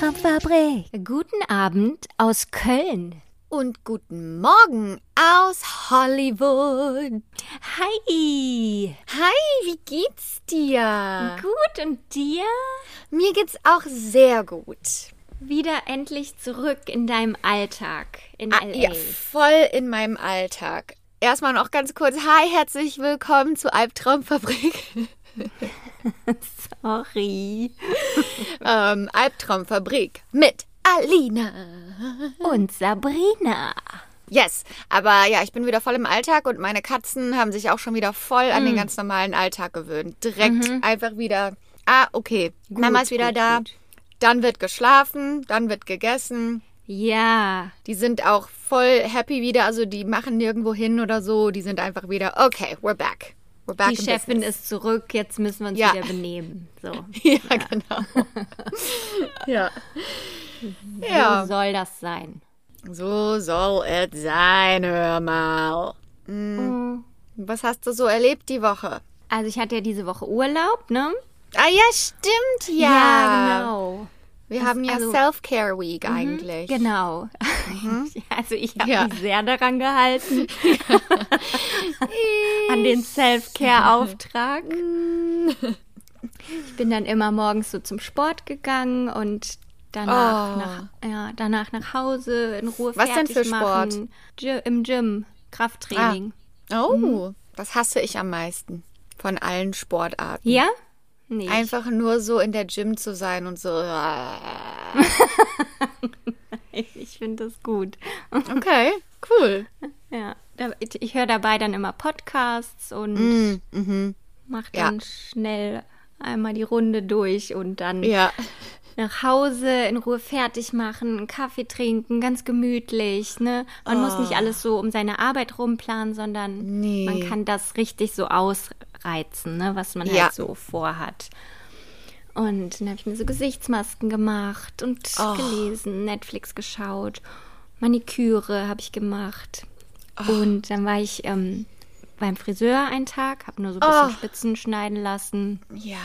Albtraumfabrik. Guten Abend aus Köln. Und guten Morgen aus Hollywood. Hi. Hi, wie geht's dir? Gut und dir? Mir geht's auch sehr gut. Wieder endlich zurück in deinem Alltag in Ah, LA. ja, voll in meinem Alltag. Erstmal noch ganz kurz. Hi, herzlich willkommen zu Albtraumfabrik. Sorry. ähm, Albtraumfabrik mit Alina. Und Sabrina. Yes, aber ja, ich bin wieder voll im Alltag und meine Katzen haben sich auch schon wieder voll an den Mm. ganz normalen Alltag gewöhnt. Direkt einfach wieder, ah, okay, Mama ist wieder Mhm. gut, da. gut. Dann wird geschlafen, dann wird gegessen. Ja. Die sind auch voll happy wieder, also die machen nirgendwo hin oder so. Die sind einfach wieder, okay, we're back. Die in Chefin business. ist zurück, jetzt müssen wir uns Ja. wieder benehmen. So. Ja, genau. ja. Ja. So soll das sein. So soll es sein, hör mal. Mm. Was hast du so erlebt die Woche? Also ich hatte ja diese Woche Urlaub, ne? Ah ja, stimmt ja. genau. Wir haben ja also- Self-Care Week eigentlich. Genau. Also ich habe Ja. mich sehr daran gehalten. An den Self-Care-Auftrag. Ich bin dann immer morgens so zum Sport gegangen und danach, Oh. nach, ja, danach nach Hause in Ruhe Was denn fertig für Sport? machen. Gy- Im Gym, Krafttraining. Oh, das hasse ich am meisten von allen Sportarten. Ja? Nee. Einfach nur so in der Gym zu sein und so. ich ich finde das gut. Okay, cool. Ja, ich höre dabei dann immer Podcasts und Mm, mhm. mache Ja. dann schnell einmal die Runde durch und dann Ja. nach Hause in Ruhe fertig machen, einen Kaffee trinken, ganz gemütlich. Ne? Man muss nicht alles so um seine Arbeit rumplanen, sondern Oh. Nee. man kann das richtig so ausreizen, ne? was man Ja. halt so vorhat. Und dann habe ich mir so Gesichtsmasken gemacht und Oh. gelesen, Netflix geschaut, Maniküre habe ich gemacht. Oh. Und dann war ich ähm, beim Friseur einen Tag, habe nur so ein bisschen Oh. Spitzen schneiden lassen. Ja.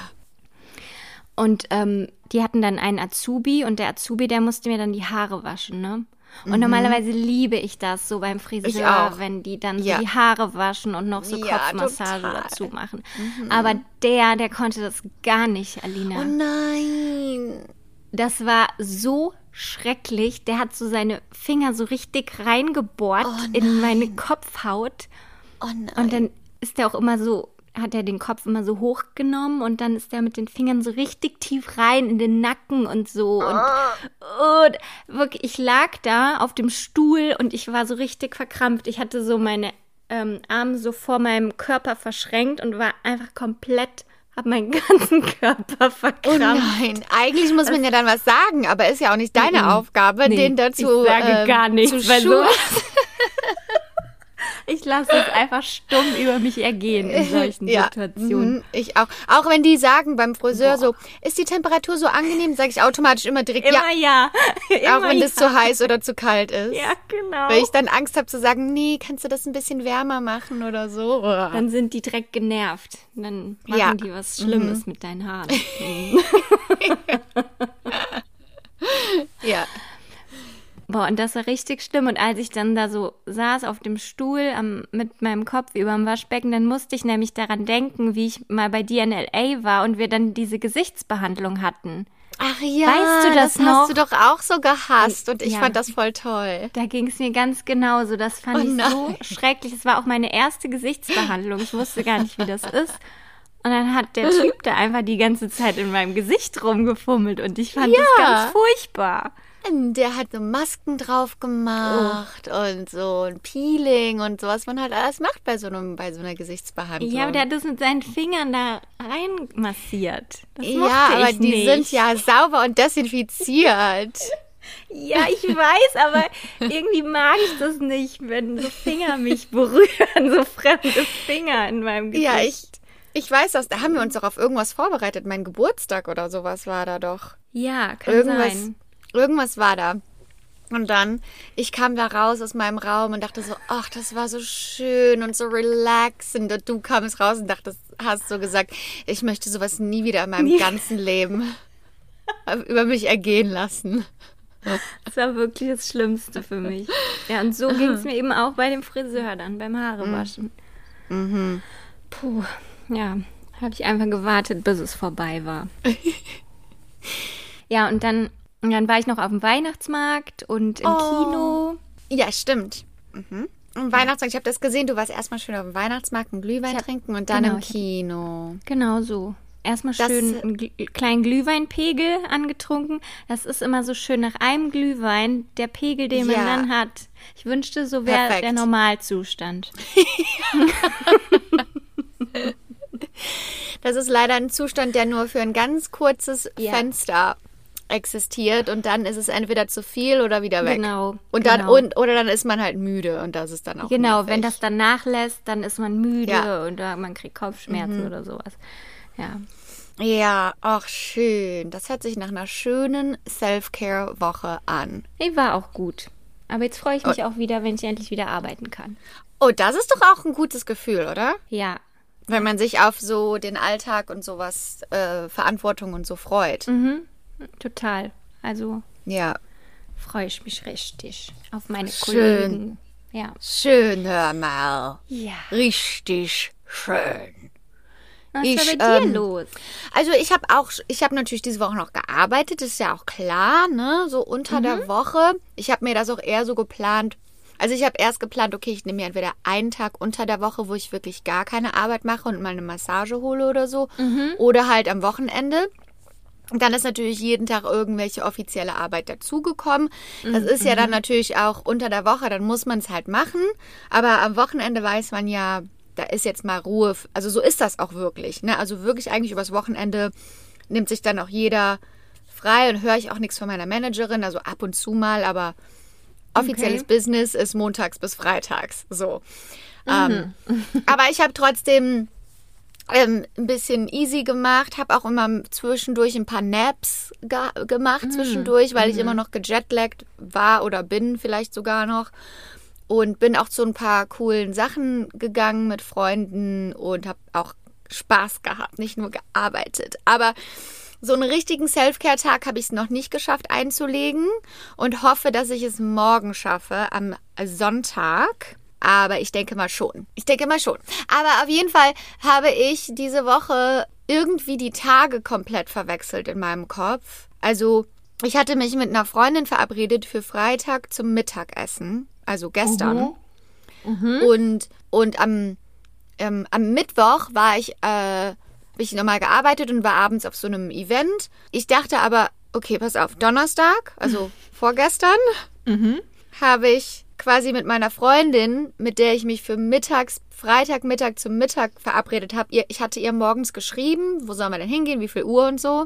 Und ähm, die hatten dann einen Azubi und der Azubi, der musste mir dann die Haare waschen, ne? Und normalerweise liebe ich das so beim Friseur, Mhm. wenn die dann Ja. so die Haare waschen und noch so Ja, Kopfmassage total. Mhm. dazu machen. Aber der, der konnte das gar nicht, Alina. Oh nein. Das war so schrecklich. Der hat so seine Finger so richtig reingebohrt Oh in meine Kopfhaut. Oh nein. Und dann ist er auch immer so, hat er den Kopf immer so hochgenommen und dann ist er mit den Fingern so richtig tief rein in den Nacken und so. Und, und wirklich, ich lag da auf dem Stuhl und ich war so richtig verkrampft. Ich hatte so meine ähm, Arme so vor meinem Körper verschränkt und war einfach komplett, hab meinen ganzen Körper Oh verkrampft. nein, eigentlich muss man ja dann was sagen, aber ist ja auch nicht deine Aufgabe, Nee, den dazu ich sage ähm, gar nichts, zu weil so, ich lasse es einfach stumm über mich ergehen in solchen Situationen. mhm, ich auch. Auch wenn die sagen beim Friseur so, ist die Temperatur so angenehm, sage ich automatisch immer direkt Immer ja. ja, auch Immer wenn das ja. zu heiß oder zu kalt ist. Ja, genau. Weil ich dann Angst habe zu sagen, nee, kannst du das ein bisschen wärmer machen oder so? Dann sind die direkt genervt. Dann machen Ja. Mhm. die was Schlimmes mit deinen Haaren. ja. Boah, und das war richtig schlimm. Und als ich dann da so saß auf dem Stuhl am, mit meinem Kopf über dem Waschbecken, dann musste ich nämlich daran denken, wie ich mal bei dir in L.A. war und wir dann diese Gesichtsbehandlung hatten. Ach ja, Weißt du das noch? hast du doch auch so gehasst und ich Ja. fand das voll toll. Da ging es mir ganz genauso. Das fand Oh ich nein. so schrecklich. Es war auch meine erste Gesichtsbehandlung. Ich wusste gar nicht, wie das ist. Und dann hat der Typ da einfach die ganze Zeit in meinem Gesicht rumgefummelt und ich fand das Ja. ganz furchtbar. Der hat so Masken drauf gemacht und so ein Peeling und so, was man halt alles macht bei so, einem, bei so einer Gesichtsbehandlung. Ja, aber der hat das mit seinen Fingern da rein massiert. Das ja, aber die nicht. sind ja sauber und desinfiziert. Ja, ich weiß, aber irgendwie mag ich das nicht, wenn so Finger mich berühren, so fremde Finger in meinem Gesicht. Ja, ich, ich weiß das. Da haben wir uns doch auf irgendwas vorbereitet. Mein Geburtstag oder sowas war da doch. Ja, kann Irgendwas, sein. Irgendwas war da. Und dann, ich kam da raus aus meinem Raum und dachte so, ach, das war so schön und so relaxend. Und du kamst raus und dachtest, hast so gesagt, ich möchte sowas nie wieder in meinem Nie. ganzen Leben über mich ergehen lassen. Das war wirklich das Schlimmste für mich. Ja, und so ging es mir eben auch bei dem Friseur dann, beim Haarewaschen. Puh, ja, habe ich einfach gewartet, bis es vorbei war. ja, und dann, und dann war ich noch auf dem Weihnachtsmarkt und im Kino. Ja, stimmt. Mhm. Am Weihnachtsmarkt, ich habe das gesehen, du warst erstmal schön auf dem Weihnachtsmarkt einen Glühwein hab- trinken und dann genau, im ich hab- Kino. Genau so. Erstmal Das- schön einen Gl kleinen Glühweinpegel angetrunken. Das ist immer so schön nach einem Glühwein, der Pegel, den man Ja. dann hat. Ich wünschte, so wäre der Normalzustand. Das ist leider ein Zustand, der nur für ein ganz kurzes Ja. Fenster existiert und dann ist es entweder zu viel oder wieder weg. Genau, Und dann genau. und oder dann ist man halt müde und das ist dann auch Genau, nervig. wenn das dann nachlässt, dann ist man müde Ja. oder man kriegt Kopfschmerzen oder sowas. Ja. Ja, ach schön. Das hört sich nach einer schönen Self-Care-Woche an. Nee, war auch gut. Aber jetzt freue ich mich auch wieder, wenn ich endlich wieder arbeiten kann. Oh, das ist doch auch ein gutes Gefühl, oder? Ja, Wenn man sich auf so den Alltag und sowas, äh, Verantwortung und so freut. Mhm. Total. Also Ja. freue ich mich richtig auf meine Schön. Kollegen. Ja. Schön, hör mal. Ja. Richtig schön. Was Ich, ist bei dir ähm, los? Also ich habe auch, ich habe natürlich diese Woche noch gearbeitet, das ist ja auch klar, ne? So unter Mhm. der Woche. Ich habe mir das auch eher so geplant. Also ich habe erst geplant, okay, ich nehme mir entweder einen Tag unter der Woche, wo ich wirklich gar keine Arbeit mache und mal eine Massage hole oder so, Mhm. oder halt am Wochenende. Und dann ist natürlich jeden Tag irgendwelche offizielle Arbeit dazugekommen. Das ist ja dann natürlich auch unter der Woche, dann muss man es halt machen. Aber am Wochenende weiß man ja, da ist jetzt mal Ruhe. Also so ist das auch wirklich. Ne? Also wirklich eigentlich übers Wochenende nimmt sich dann auch jeder frei und höre ich auch nichts von meiner Managerin. Also ab und zu mal, aber offizielles Okay. Business ist montags bis freitags. So. Ähm, aber ich habe trotzdem ähm, ein bisschen easy gemacht, habe auch immer zwischendurch ein paar Naps ge gemacht zwischendurch, weil ich immer noch gejetlaggt war oder bin vielleicht sogar noch und bin auch zu ein paar coolen Sachen gegangen mit Freunden und habe auch Spaß gehabt, nicht nur gearbeitet. Aber so einen richtigen Self-Care-Tag habe ich es noch nicht geschafft einzulegen und hoffe, dass ich es morgen schaffe, am Sonntag. Aber ich denke mal schon. Ich denke mal schon. Aber auf jeden Fall habe ich diese Woche irgendwie die Tage komplett verwechselt in meinem Kopf. Also, ich hatte mich mit einer Freundin verabredet für Freitag zum Mittagessen. Also gestern. Und, und am, ähm, am Mittwoch war ich, äh, habe ich nochmal gearbeitet und war abends auf so einem Event. Ich dachte aber, okay, pass auf, Donnerstag, also vorgestern, habe ich quasi mit meiner Freundin, mit der ich mich für mittags, Freitagmittag zum Mittag verabredet habe, ich hatte ihr morgens geschrieben, wo sollen wir denn hingehen, wie viel Uhr und so.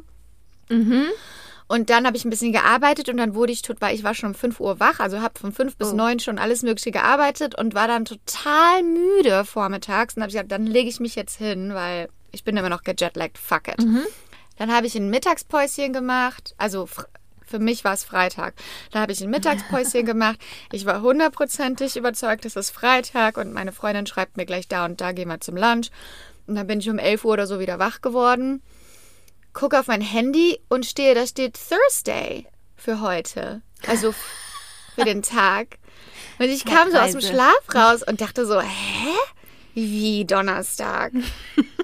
Und dann habe ich ein bisschen gearbeitet und dann wurde ich tot, weil ich war schon um 5 Uhr wach, also habe von 5 bis 9 schon alles Mögliche gearbeitet und war dann total müde vormittags. Und habe ich gesagt, dann lege ich mich jetzt hin, weil ich bin immer noch gejetlaggt, fuck it. Dann habe ich ein Mittagspäuschen gemacht, also für mich war es Freitag. Da habe ich ein Mittagspäuschen gemacht. Ich war hundertprozentig überzeugt, es ist Freitag und meine Freundin schreibt mir gleich da und da gehen wir zum Lunch. Und dann bin ich um 11 Uhr oder so wieder wach geworden gucke auf mein Handy und stehe, da steht Thursday für heute. Also für den Tag. Und ich kam so aus dem. Schlaf raus und dachte so, hä? Wie Donnerstag?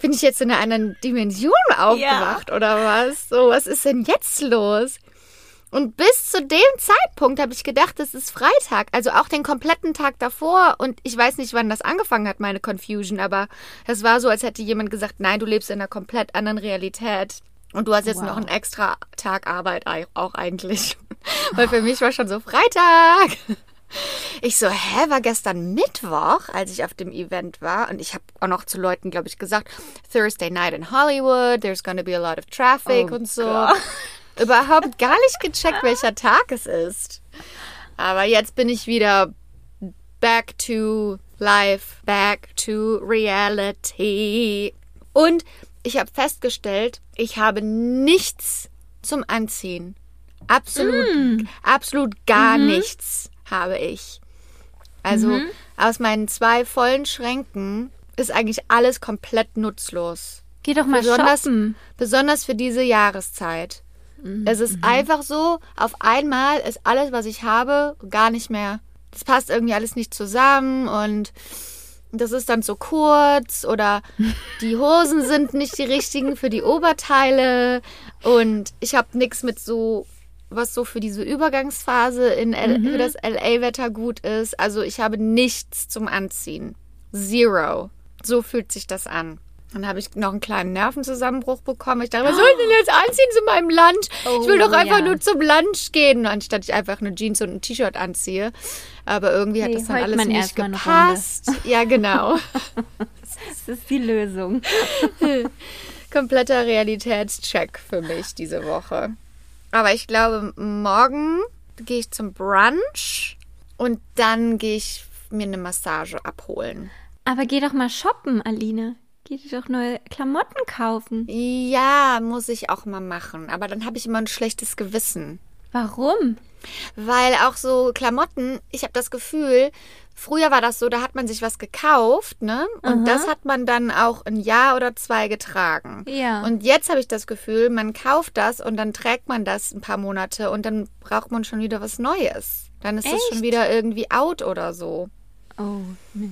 Bin ich jetzt in einer anderen Dimension aufgewacht oder was? So, was ist denn jetzt los? Und bis zu dem Zeitpunkt habe ich gedacht, es ist Freitag. Also auch den kompletten Tag davor. Und ich weiß nicht, wann das angefangen hat, meine Confusion. Aber es war so, als hätte jemand gesagt, nein, du lebst in einer komplett anderen Realität. Und du hast jetzt noch einen extra Tag Arbeit ei- auch eigentlich. Weil für mich war schon so Freitag. Ich so, hä, war gestern Mittwoch, als ich auf dem Event war. Und ich habe auch noch zu Leuten, glaube ich, gesagt, Thursday night in Hollywood, there's gonna be a lot of traffic Oh und so. Gott. überhaupt gar nicht gecheckt, welcher Tag es ist. Aber jetzt bin ich wieder back to life, back to reality. Und ich habe festgestellt, ich habe nichts zum Anziehen. Absolut, absolut gar nichts habe ich. Also aus meinen zwei vollen Schränken ist eigentlich alles komplett nutzlos. Geh doch mal Besonders, shoppen. besonders für diese Jahreszeit. Es ist einfach so, auf einmal ist alles, was ich habe, gar nicht mehr. Das passt irgendwie alles nicht zusammen und das ist dann zu kurz oder die Hosen sind nicht die richtigen für die Oberteile und ich habe nichts mit so was so für diese Übergangsphase in L für das LA-Wetter gut ist. Also ich habe nichts zum Anziehen. Zero. So fühlt sich das an. Dann habe ich noch einen kleinen Nervenzusammenbruch bekommen. Ich dachte, was soll ich denn jetzt anziehen zu meinem Lunch? ich will doch Oh, einfach ja. nur zum Lunch gehen, anstatt ich einfach eine Jeans und ein T-Shirt anziehe. Aber irgendwie hat das dann alles nicht gepasst. Ja, genau. Das ist die Lösung. Kompletter Realitätscheck für mich diese Woche. Aber ich glaube, morgen gehe ich zum Brunch und dann gehe ich mir eine Massage abholen. Aber geh doch mal shoppen, Aline. Geh dir doch neue Klamotten kaufen. Ja, muss ich auch mal machen. Aber dann habe ich immer ein schlechtes Gewissen. Warum? Weil auch so Klamotten, ich habe das Gefühl, früher war das so, da hat man sich was gekauft, ne? Und das hat man dann auch ein Jahr oder zwei getragen. Ja. Und jetzt habe ich das Gefühl, man kauft das und dann trägt man das ein paar Monate und dann braucht man schon wieder was Neues. Dann ist es schon wieder irgendwie out oder so. Oh, nee.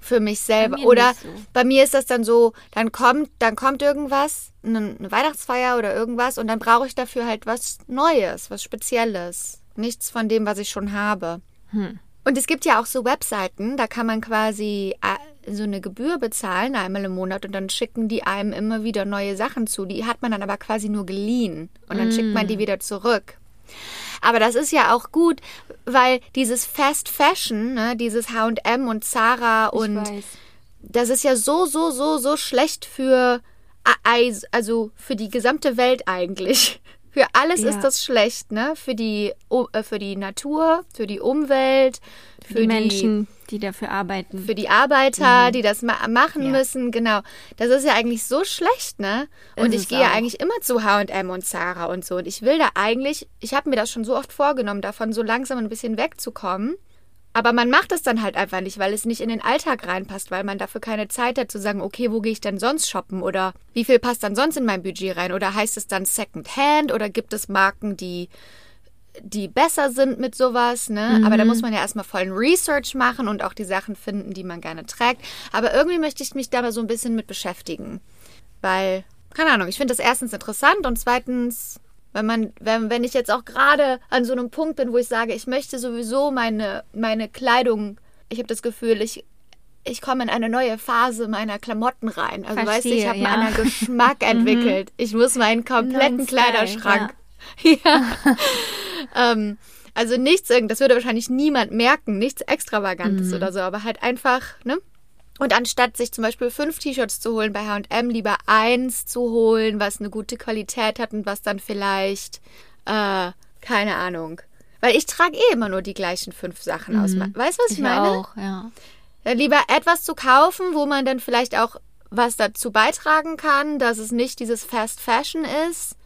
Für mich selber. mir Oder so. bei mir ist das dann so, dann kommt, dann kommt irgendwas, eine Weihnachtsfeier oder irgendwas und dann brauche ich dafür halt was Neues, was Spezielles. Nichts von dem, was ich schon habe. Hm. Und es gibt ja auch so Webseiten, da kann man quasi äh, so eine Gebühr bezahlen, einmal im Monat, und dann schicken die einem immer wieder neue Sachen zu. Die hat man dann aber quasi nur geliehen. Und dann schickt Mm. man die wieder zurück. Aber das ist ja auch gut, weil dieses Fast Fashion, ne, dieses H&M und Zara und das ist ja so, so, so, so schlecht für, Eis- also für die gesamte Welt eigentlich. Für alles Ja. ist das schlecht, ne? Für die, äh, für die Natur, für die Umwelt, Für die Menschen, die dafür arbeiten. für die Arbeiter, die das ma machen Mhm. Ja. müssen, genau. Das ist ja eigentlich so schlecht, ne? Und Ist ich gehe ja eigentlich immer zu H&M und Zara und so. Und ich will da eigentlich, ich habe mir das schon so oft vorgenommen, davon so langsam ein bisschen wegzukommen. Aber man macht es dann halt einfach nicht, weil es nicht in den Alltag reinpasst, weil man dafür keine Zeit hat zu sagen, okay, wo gehe ich denn sonst shoppen oder wie viel passt dann sonst in mein Budget rein oder heißt es dann Second-Hand oder gibt es Marken, die die besser sind mit sowas, ne? Aber da muss man ja erstmal vollen Research machen und auch die Sachen finden, die man gerne trägt. Aber irgendwie möchte ich mich da mal so ein bisschen mit beschäftigen. Weil, keine Ahnung, ich finde das erstens interessant und zweitens, wenn man, wenn, wenn ich jetzt auch gerade an so einem Punkt bin, wo ich sage, ich möchte sowieso meine, meine Kleidung, ich habe das Gefühl, ich, ich komme in eine neue Phase meiner Klamotten rein. Also weißt du, ich Verstehe, habe ja. einen Geschmack entwickelt. Ich muss meinen kompletten Kleiderschrank. Ja. ähm, also nichts, irgend- das würde wahrscheinlich niemand merken, nichts Extravagantes Mhm. oder so, aber halt einfach, ne? Und anstatt sich zum Beispiel fünf T-Shirts zu holen bei H&M, lieber eins zu holen, was eine gute Qualität hat und was dann vielleicht, äh, keine Ahnung. Weil ich trage eh immer nur die gleichen fünf Sachen aus. Weißt du, was ich, ich meine? auch, ja. Dann lieber etwas zu kaufen, wo man dann vielleicht auch was dazu beitragen kann, dass es nicht dieses Fast Fashion ist.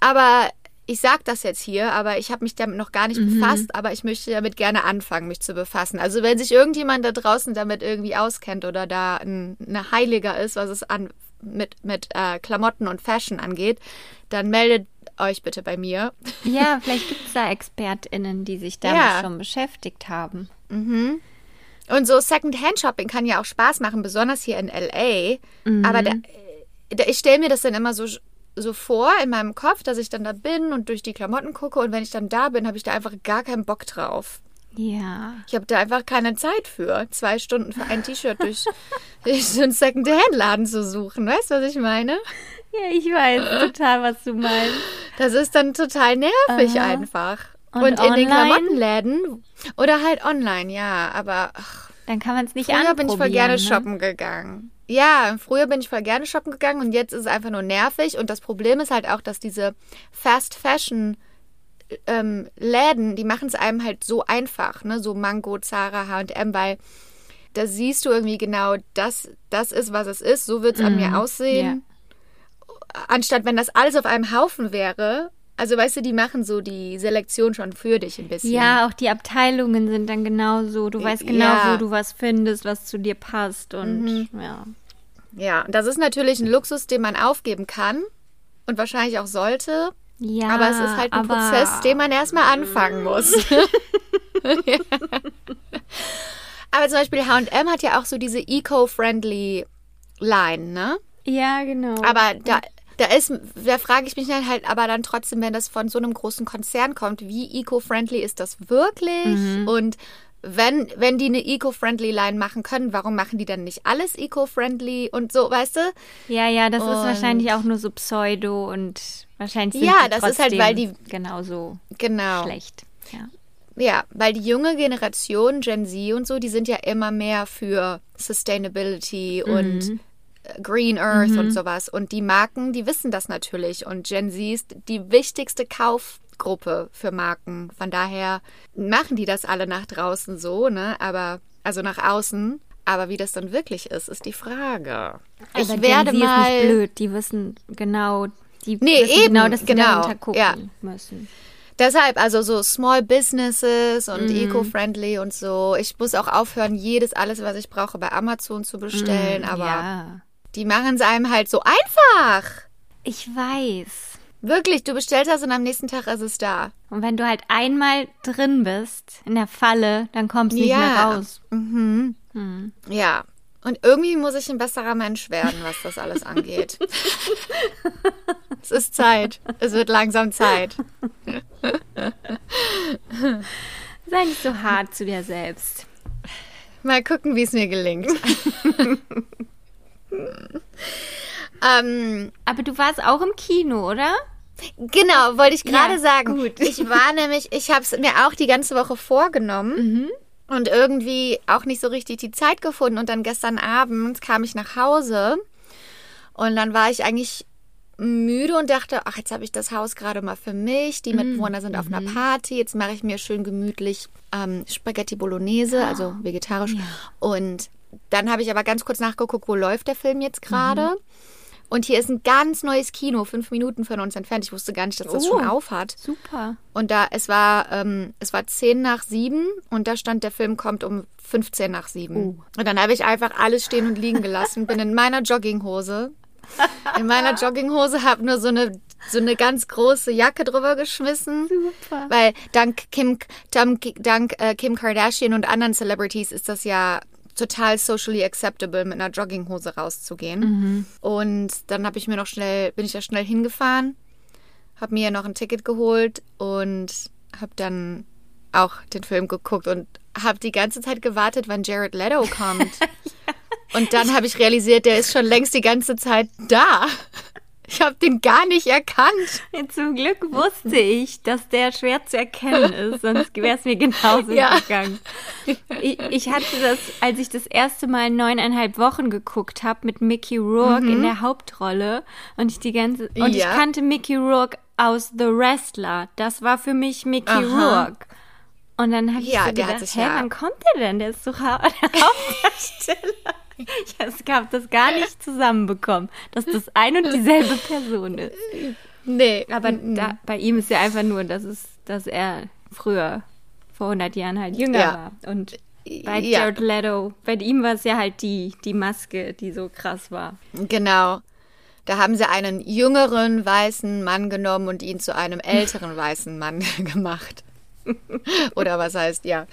Aber ich sag das jetzt hier, aber ich habe mich damit noch gar nicht befasst, aber ich möchte damit gerne anfangen, mich zu befassen. Also wenn sich irgendjemand da draußen damit irgendwie auskennt oder da ein, eine Heiliger ist, was es an mit, mit äh, Klamotten und Fashion angeht, dann meldet euch bitte bei mir. Ja, vielleicht gibt es da ExpertInnen, die sich damit Ja. schon beschäftigt haben. Und so Second-Hand-Shopping kann ja auch Spaß machen, besonders hier in LA. Aber da, da, ich stelle mir das dann immer so, so vor in meinem Kopf, dass ich dann da bin und durch die Klamotten gucke. Und wenn ich dann da bin, habe ich da einfach gar keinen Bock drauf. Ja. Ich habe da einfach keine Zeit für, zwei Stunden für ein T-Shirt durch, durch so einen Second-Hand-Laden zu suchen. Weißt du, was ich meine? Ja, ich weiß total, was du meinst. Das ist dann total nervig einfach. Und Und, in den online? Klamottenläden oder halt online, ja. Aber ach, Dann kann man es nicht früher anprobieren. bin ich voll gerne ne? shoppen gegangen. Ja, früher bin ich voll gerne shoppen gegangen und jetzt ist es einfach nur nervig. Und das Problem ist halt auch, dass diese Fast Fashion ähm, Läden, die machen es einem halt so einfach, ne? So Mango, Zara, H&M, weil da siehst du irgendwie genau, das, das ist, was es ist, so wird es an mir aussehen. Anstatt wenn das alles auf einem Haufen wäre. Also weißt du, die machen so die Selektion schon für dich ein bisschen. Ja, auch die Abteilungen sind dann genauso. Du weißt genau, Ja. wo du was findest, was zu dir passt. Und ja. Ja, und das ist natürlich ein Luxus, den man aufgeben kann und wahrscheinlich auch sollte. Ja, aber es ist halt ein aber- Prozess, den man erstmal anfangen muss. Ja. Aber zum Beispiel HM hat ja auch so diese eco-friendly Line, ne? Ja, genau. Aber da, da ist, da frage ich mich dann halt aber dann trotzdem, wenn das von so einem großen Konzern kommt, wie eco-friendly ist das wirklich? Mhm. Und wenn, wenn die eine eco-friendly Line machen können, warum machen die dann nicht alles eco-friendly und so, weißt du? ja, ja, das ist Und- wahrscheinlich auch nur so Pseudo und wahrscheinlich sind Ja, das ist halt, weil die- genauso Genau. schlecht. Ja. Ja, weil die junge Generation, Gen Z und so, die sind ja immer mehr für Sustainability und äh, Green Earth und sowas. Und die Marken, die wissen das natürlich. Und Gen Z ist die wichtigste Kaufgruppe für Marken. Von daher machen die das alle nach draußen so, ne? Aber, also nach außen. Aber wie das dann wirklich ist, ist die Frage. ich Aber werde Gen Z mal. ist nicht blöd, die wissen genau, die Nee, wissen eben, genau, dass die genau, dahinter gucken ja. müssen. Deshalb, also so Small Businesses und Mhm. eco-friendly und so. Ich muss auch aufhören, jedes, alles, was ich brauche, bei Amazon zu bestellen. Aber Mhm, Ja. Die machen es einem halt so einfach. Ich weiß. Wirklich, du bestellst das und am nächsten Tag ist es da. Und wenn du halt einmal drin bist in der Falle, dann kommst du nicht Ja. mehr raus. Ja. Und irgendwie muss ich ein besserer Mensch werden, was das alles angeht. es ist Zeit. Es wird langsam Zeit. Sei nicht so hart zu dir selbst. Mal gucken, wie es mir gelingt. ähm, Aber du warst auch im Kino, oder? Genau, wollte ich gerade Ja, sagen. gut. Ich war nämlich, ich habe es mir auch die ganze Woche vorgenommen und irgendwie auch nicht so richtig die Zeit gefunden. Und dann gestern Abend kam ich nach Hause und dann war ich eigentlich müde und dachte, ach, jetzt habe ich das Haus gerade mal für mich. Die Mitbewohner sind auf einer Party. Jetzt mache ich mir schön gemütlich ähm, Spaghetti Bolognese, also vegetarisch. Und dann habe ich aber ganz kurz nachgeguckt, wo läuft der Film jetzt gerade. Und hier ist ein ganz neues Kino, fünf Minuten von uns entfernt. Ich wusste gar nicht, dass das Oh. schon auf hat. Super. Und da, es war, ähm, es war zehn nach sieben und da stand, der Film kommt um 15 nach sieben. Und dann habe ich einfach alles stehen und liegen gelassen, bin in meiner Jogginghose. In meiner Jogginghose habe nur so eine so eine ganz große Jacke drüber geschmissen, Super. weil dank Kim dank, dank äh, Kim Kardashian und anderen Celebrities ist das ja total socially acceptable mit einer Jogginghose rauszugehen. Und dann habe ich mir noch schnell bin ich da schnell hingefahren, habe mir noch ein Ticket geholt und habe dann auch den Film geguckt und habe die ganze Zeit gewartet, wann Jared Leto kommt. Und dann habe ich realisiert, der ist schon längst die ganze Zeit da. Ich habe den gar nicht erkannt. Zum Glück wusste ich, dass der schwer zu erkennen ist, sonst wäre es mir genauso Ja. gegangen. Ich, ich hatte das, als ich das erste Mal neuneinhalb Wochen geguckt habe mit Mickey Rourke in der Hauptrolle und ich die ganze und ich Mhm. Ja. kannte Mickey Rourke aus The Wrestler. Das war für mich Mickey Aha. Rourke. Und dann habe ich Ja, so gedacht, hä, ja- wann kommt der denn? Der ist Hau- der Hauptdarsteller. Ich habe das gar nicht zusammenbekommen, dass das ein und dieselbe Person ist. Nee, Aber da, bei ihm ist ja einfach nur, dass, es, dass er früher, vor 100 Jahren halt jünger Ja. war. Und bei Ja. Jared Leto, bei ihm war es ja halt die, die Maske, die so krass war. Genau. Da haben sie einen jüngeren weißen Mann genommen und ihn zu einem älteren weißen Mann gemacht. Oder was heißt, ja.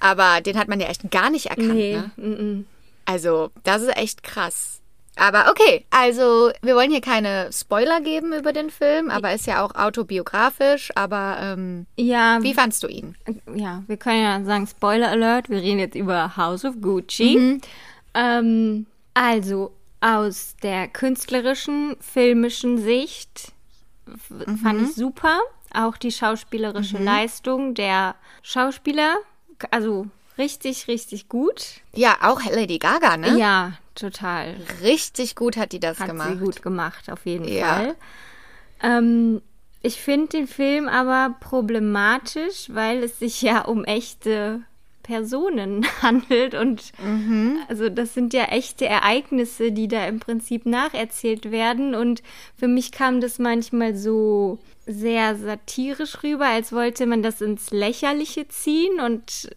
Aber den hat man ja echt gar nicht erkannt. Ne? Also, das ist echt krass. Aber okay, also wir wollen hier keine Spoiler geben über den Film, aber ist ja auch autobiografisch. Aber ähm, Ja, wie fandst du ihn? ja, wir können ja sagen, Spoiler Alert, wir reden jetzt über House of Gucci. Mhm. Ähm, also aus der künstlerischen, filmischen Sicht Mhm. fand ich super. Auch die schauspielerische Leistung der Schauspieler, also richtig, richtig gut. Ja, auch Lady Gaga, ne? Ja, total. Richtig gut hat die das Hat gemacht. sie gut gemacht, auf jeden Ja. Fall. Ähm, ich finde den Film aber problematisch, weil es sich ja um echte Personen handelt und Mhm. also das sind ja echte Ereignisse, die da im Prinzip nacherzählt werden und für mich kam das manchmal so sehr satirisch rüber, als wollte man das ins Lächerliche ziehen und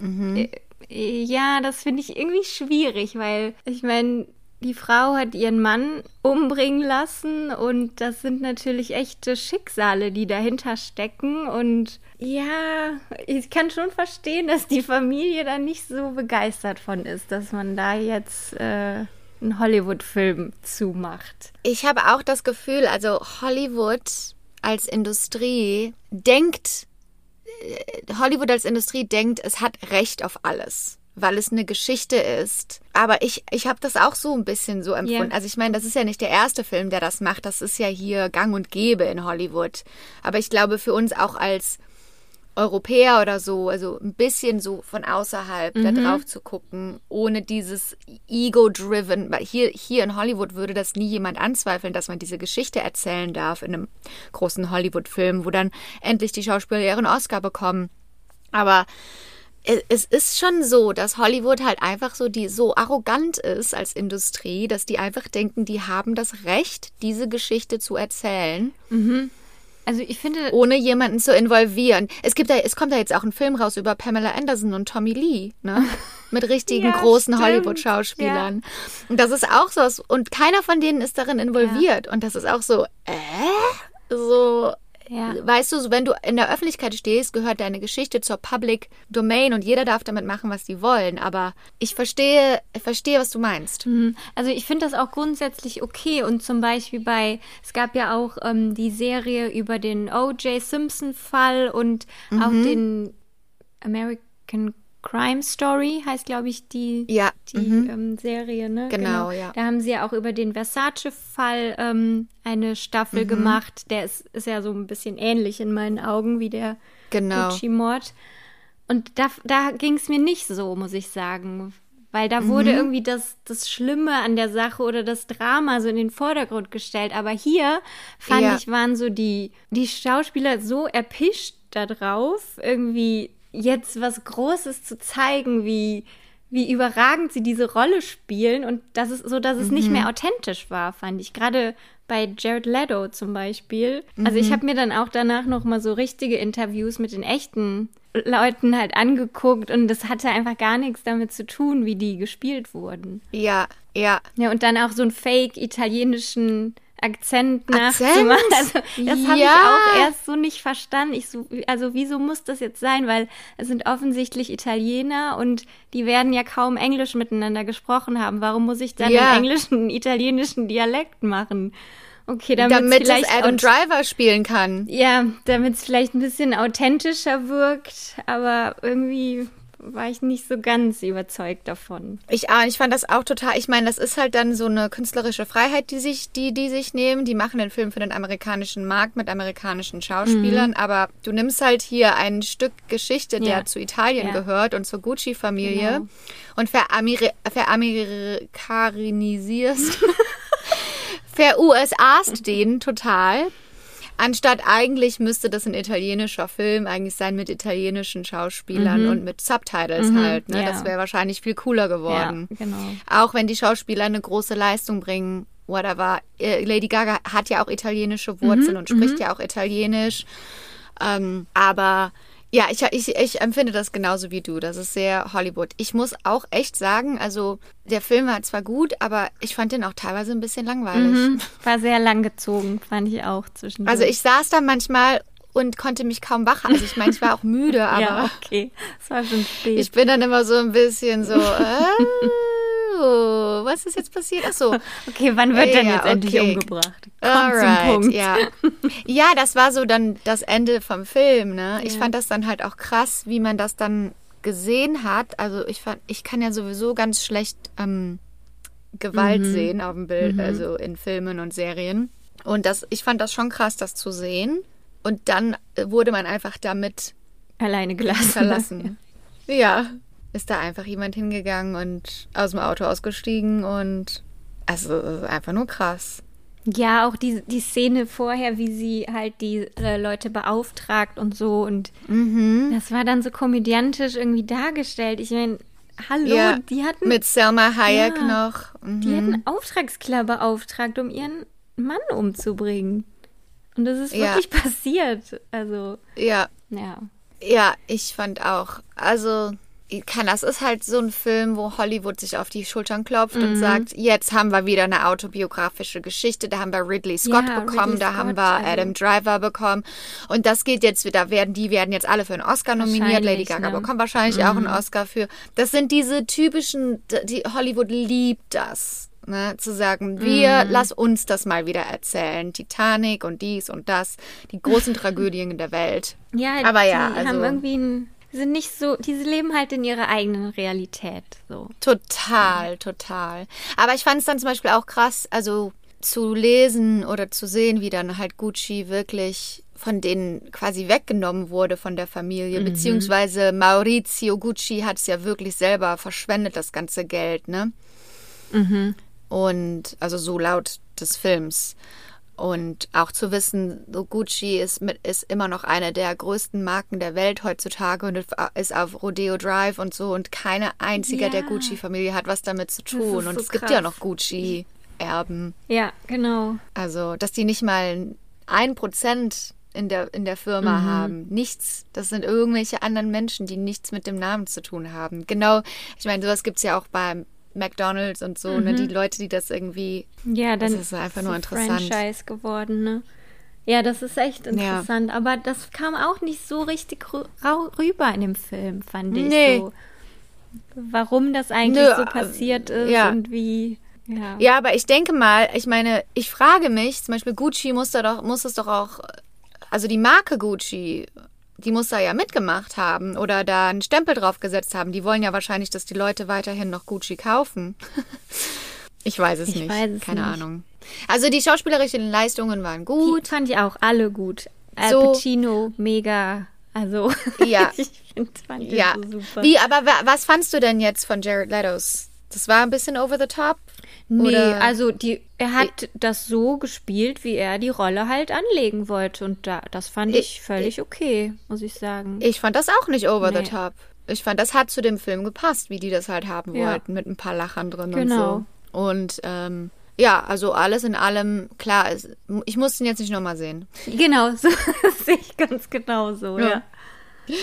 Mhm. ja, das finde ich irgendwie schwierig, weil ich meine, die Frau hat ihren Mann umbringen lassen und das sind natürlich echte Schicksale, die dahinter stecken und ja, ich kann schon verstehen, dass die Familie da nicht so begeistert von ist, dass man da jetzt äh, einen Hollywood-Film zumacht. Ich habe auch das Gefühl, also Hollywood als Industrie denkt, Hollywood als Industrie denkt, es hat Recht auf alles, weil es eine Geschichte ist. Aber ich, ich habe das auch so ein bisschen so empfunden. Ja. Also ich meine, das ist ja nicht der erste Film, der das macht. Das ist ja hier gang und gäbe in Hollywood. Aber ich glaube, für uns auch als Europäer oder so, also ein bisschen so von außerhalb da drauf zu gucken, ohne dieses Ego-driven, weil hier, hier in Hollywood würde das nie jemand anzweifeln, dass man diese Geschichte erzählen darf in einem großen Hollywood-Film, wo dann endlich die Schauspieler ihren Oscar bekommen. Aber es- es ist schon so, dass Hollywood halt einfach so die so arrogant ist als Industrie, dass die einfach denken, die haben das Recht, diese Geschichte zu erzählen Also ich finde, ohne jemanden zu involvieren. Es gibt da, es kommt da jetzt auch ein Film raus über Pamela Anderson und Tommy Lee, ne? Mit richtigen Ja, großen. Hollywood-Schauspielern. Und das ist auch so, und keiner von denen ist darin involviert. Und das ist auch so, äh? So, Ja. weißt du, wenn du in der Öffentlichkeit stehst, gehört deine Geschichte zur Public Domain und jeder darf damit machen, was sie wollen. Aber ich verstehe, ich verstehe, was du meinst. Mhm. Also ich finde das auch grundsätzlich okay und zum Beispiel bei, es gab ja auch ähm, die Serie über den O.J. Simpson-Fall und auch Mhm. den American Crime Story heißt, glaube ich, die, Ja, die mhm. ähm, Serie, ne? Genau, ja. Da haben sie ja auch über den Versace-Fall ähm, eine Staffel Mhm. gemacht. Der ist, ist ja so ein bisschen ähnlich in meinen Augen wie der Genau. Gucci-Mord. Und da, da ging es mir nicht so, muss ich sagen. Weil da wurde Mhm. irgendwie das, das Schlimme an der Sache oder das Drama so in den Vordergrund gestellt. Aber hier fand Ja. ich, waren so die, die Schauspieler so erpischt da drauf, irgendwie jetzt was Großes zu zeigen, wie, wie überragend sie diese Rolle spielen und das ist so, dass es nicht mehr authentisch war, fand ich. Gerade bei Jared Leto zum Beispiel. Also ich habe mir dann auch danach noch mal so richtige Interviews mit den echten Leuten halt angeguckt und das hatte einfach gar nichts damit zu tun, wie die gespielt wurden. Ja, ja. Ja, und dann auch so einen fake italienischen Akzent, nachzumachen. Also, das habe ich Ja. auch erst so nicht verstanden. Ich so, also wieso muss das jetzt sein? Weil es sind offensichtlich Italiener und die werden ja kaum Englisch miteinander gesprochen haben. Warum muss ich dann Ja. einen englischen, einen italienischen Dialekt machen? Okay, damit, Damit es vielleicht Adam aut- Driver spielen kann. ja, damit es vielleicht ein bisschen authentischer wirkt, aber irgendwie war ich nicht so ganz überzeugt davon. Ich, ah, ich fand das auch total, ich meine, das ist halt dann so eine künstlerische Freiheit, die sich, die, die sich nehmen. Die machen den Film für den amerikanischen Markt mit amerikanischen Schauspielern, aber du nimmst halt hier ein Stück Geschichte, der Ja. zu Italien Ja. gehört und zur Gucci-Familie Genau. und verameri veramerikanisierst, ver-USAst den total. Anstatt eigentlich müsste das ein italienischer Film eigentlich sein mit italienischen Schauspielern und mit Subtitles halt. Ne? ja. Das wäre wahrscheinlich viel cooler geworden. Ja, genau. Auch wenn die Schauspieler eine große Leistung bringen, whatever. Äh, Lady Gaga hat ja auch italienische Wurzeln und spricht ja auch Italienisch. Ähm, aber ja, ich, ich, ich empfinde das genauso wie du. Das ist sehr Hollywood. Ich muss auch echt sagen, also der Film war zwar gut, aber ich fand den auch teilweise ein bisschen langweilig. Mhm. War sehr lang gezogen, fand ich auch zwischendurch. Also ich saß da manchmal und konnte mich kaum wach. Also ich meine, ich war auch müde, aber ja, okay. Es war schon spät. ich bin dann immer so ein bisschen so, oh, was ist jetzt passiert? Ach so. okay, wann wird denn Ja, jetzt endlich okay. umgebracht? Komm Alright, zum Punkt. Ja. ja, das war so dann das Ende vom Film. Ne? Ich Ja. fand das dann halt auch krass, wie man das dann gesehen hat. Also ich fand, ich kann ja sowieso ganz schlecht ähm, Gewalt Mhm. sehen auf dem Bild, also in Filmen und Serien. Und das, ich fand das schon krass, das zu sehen. Und dann äh, wurde man einfach damit Alleine gelassen. verlassen. ja. Ist da einfach jemand hingegangen und aus dem Auto ausgestiegen und also einfach nur krass. Ja, auch die, die Szene vorher, wie sie halt die äh, Leute beauftragt und so. Und Mhm. das war dann so komödiantisch irgendwie dargestellt. Ich meine, hallo, Ja, die hatten, Mit Selma Hayek Ja. noch. Mhm. die hatten Auftragskiller beauftragt, um ihren Mann umzubringen. Und das ist Ja. wirklich passiert. Also, Ja, ja. ja, ich fand auch. Also, kann, das ist halt so ein Film, wo Hollywood sich auf die Schultern klopft Mhm. und sagt, jetzt haben wir wieder eine autobiografische Geschichte. Da haben wir Ridley Scott Ja, bekommen, Ridley da haben Scott, wir also- Adam Driver bekommen. Und das geht jetzt wieder, werden, die werden jetzt alle für einen Oscar nominiert. Lady Gaga ne? bekommt wahrscheinlich auch einen Oscar für. Das sind diese typischen, die Hollywood liebt das. Ne, zu sagen, wir, lass uns das mal wieder erzählen. Titanic und dies und das, die großen Tragödien der Welt. Ja, Aber die ja, haben also- irgendwie ein, sind nicht so, diese leben halt in ihrer eigenen Realität. So. Total, total. Aber ich fand es dann zum Beispiel auch krass, also zu lesen oder zu sehen, wie dann halt Gucci wirklich von denen quasi weggenommen wurde von der Familie, beziehungsweise Maurizio Gucci hat es ja wirklich selber verschwendet, das ganze Geld, ne? Und also so laut des Films. Und auch zu wissen, so Gucci ist, mit, ist immer noch eine der größten Marken der Welt heutzutage und ist auf Rodeo Drive und so. Und keine einzige Ja. der Gucci-Familie hat was damit zu tun. Und so es gibt krass. ja noch Gucci-Erben. Ja, genau. Also, dass die nicht mal ein Prozent in der, in der Firma Mhm. haben. Nichts. Das sind irgendwelche anderen Menschen, die nichts mit dem Namen zu tun haben. Genau, ich meine, sowas gibt's ja auch bei McDonalds und so, ne? Die Leute, die das irgendwie. Ja, dann Das ist einfach nur interessant. Franchise geworden, ne? Ja, das ist echt interessant. Aber das kam auch nicht so richtig rüber in dem Film, fand ich Nee. so. Warum das eigentlich Nö, so äh, passiert ist ja. und wie. Ja. Ja, aber ich denke mal, ich meine, ich frage mich, zum Beispiel Gucci muss da doch, muss es doch auch, also die Marke Gucci, die muss da ja mitgemacht haben oder da einen Stempel drauf gesetzt haben. Die wollen ja wahrscheinlich, dass die Leute weiterhin noch Gucci kaufen. ich weiß es Ich nicht. weiß es Keine nicht. Ahnung. Also die schauspielerischen Leistungen waren Gut, gut. fand ich auch alle gut. Al So- Pacino, mega. Also, Ja. ich find, fand Ja. so super. Wie, aber wa- was fandst du denn jetzt von Jared Leto's? Das war ein bisschen over the top? Nee, Oder- also die, er hat das so gespielt, wie er die Rolle halt anlegen wollte. Und da, das fand ich völlig okay, muss ich sagen. Ich fand das auch nicht over Nee. the top. Ich fand, das hat zu dem Film gepasst, wie die das halt haben Ja. wollten, mit ein paar Lachern drin Genau. und so. Und ähm, ja, also alles in allem, klar, ich muss ihn jetzt nicht nochmal sehen. Genau, so sehe ich ganz genau so, ja. Ja.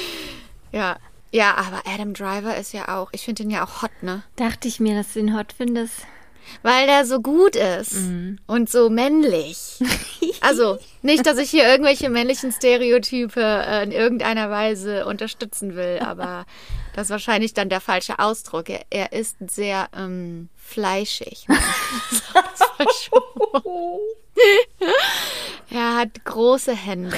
Ja. Ja, aber Adam Driver ist ja auch, ich finde ihn ja auch hot, ne? Dachte ich mir, dass du ihn hot findest. Weil der so gut ist Mhm. und so männlich. Also, nicht, dass ich hier irgendwelche männlichen Stereotype äh, in irgendeiner Weise unterstützen will, aber das ist wahrscheinlich dann der falsche Ausdruck. Er, er ist sehr ähm, fleischig. Er hat große Hände.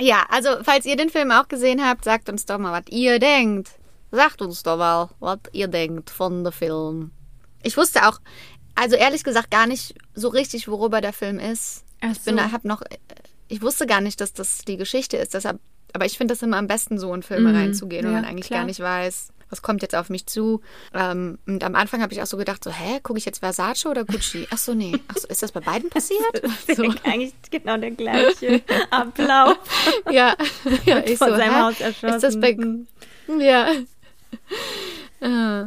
Ja, also falls ihr den Film auch gesehen habt, sagt uns doch mal, was ihr denkt. Sagt uns doch mal, was ihr denkt von dem Film. Ich wusste auch, also ehrlich gesagt gar nicht so richtig, worüber der Film ist. Ach Ich bin, so. hab noch, ich wusste gar nicht, dass das die Geschichte ist. Deshalb, aber ich finde das immer am besten, so in Filme reinzugehen, wenn Mhm. ja, man eigentlich klar. gar nicht weiß, was kommt jetzt auf mich zu. Ähm, und am Anfang habe ich auch so gedacht, so, hä, gucke ich jetzt Versace oder Gucci? Ach so, nee. Ach so, ist das bei beiden passiert? Das So. ist eigentlich genau der gleiche Ablauf. Ja, ja ich vor so, seinem hä? Haus erschossen. Ist das bei... Ja. Äh.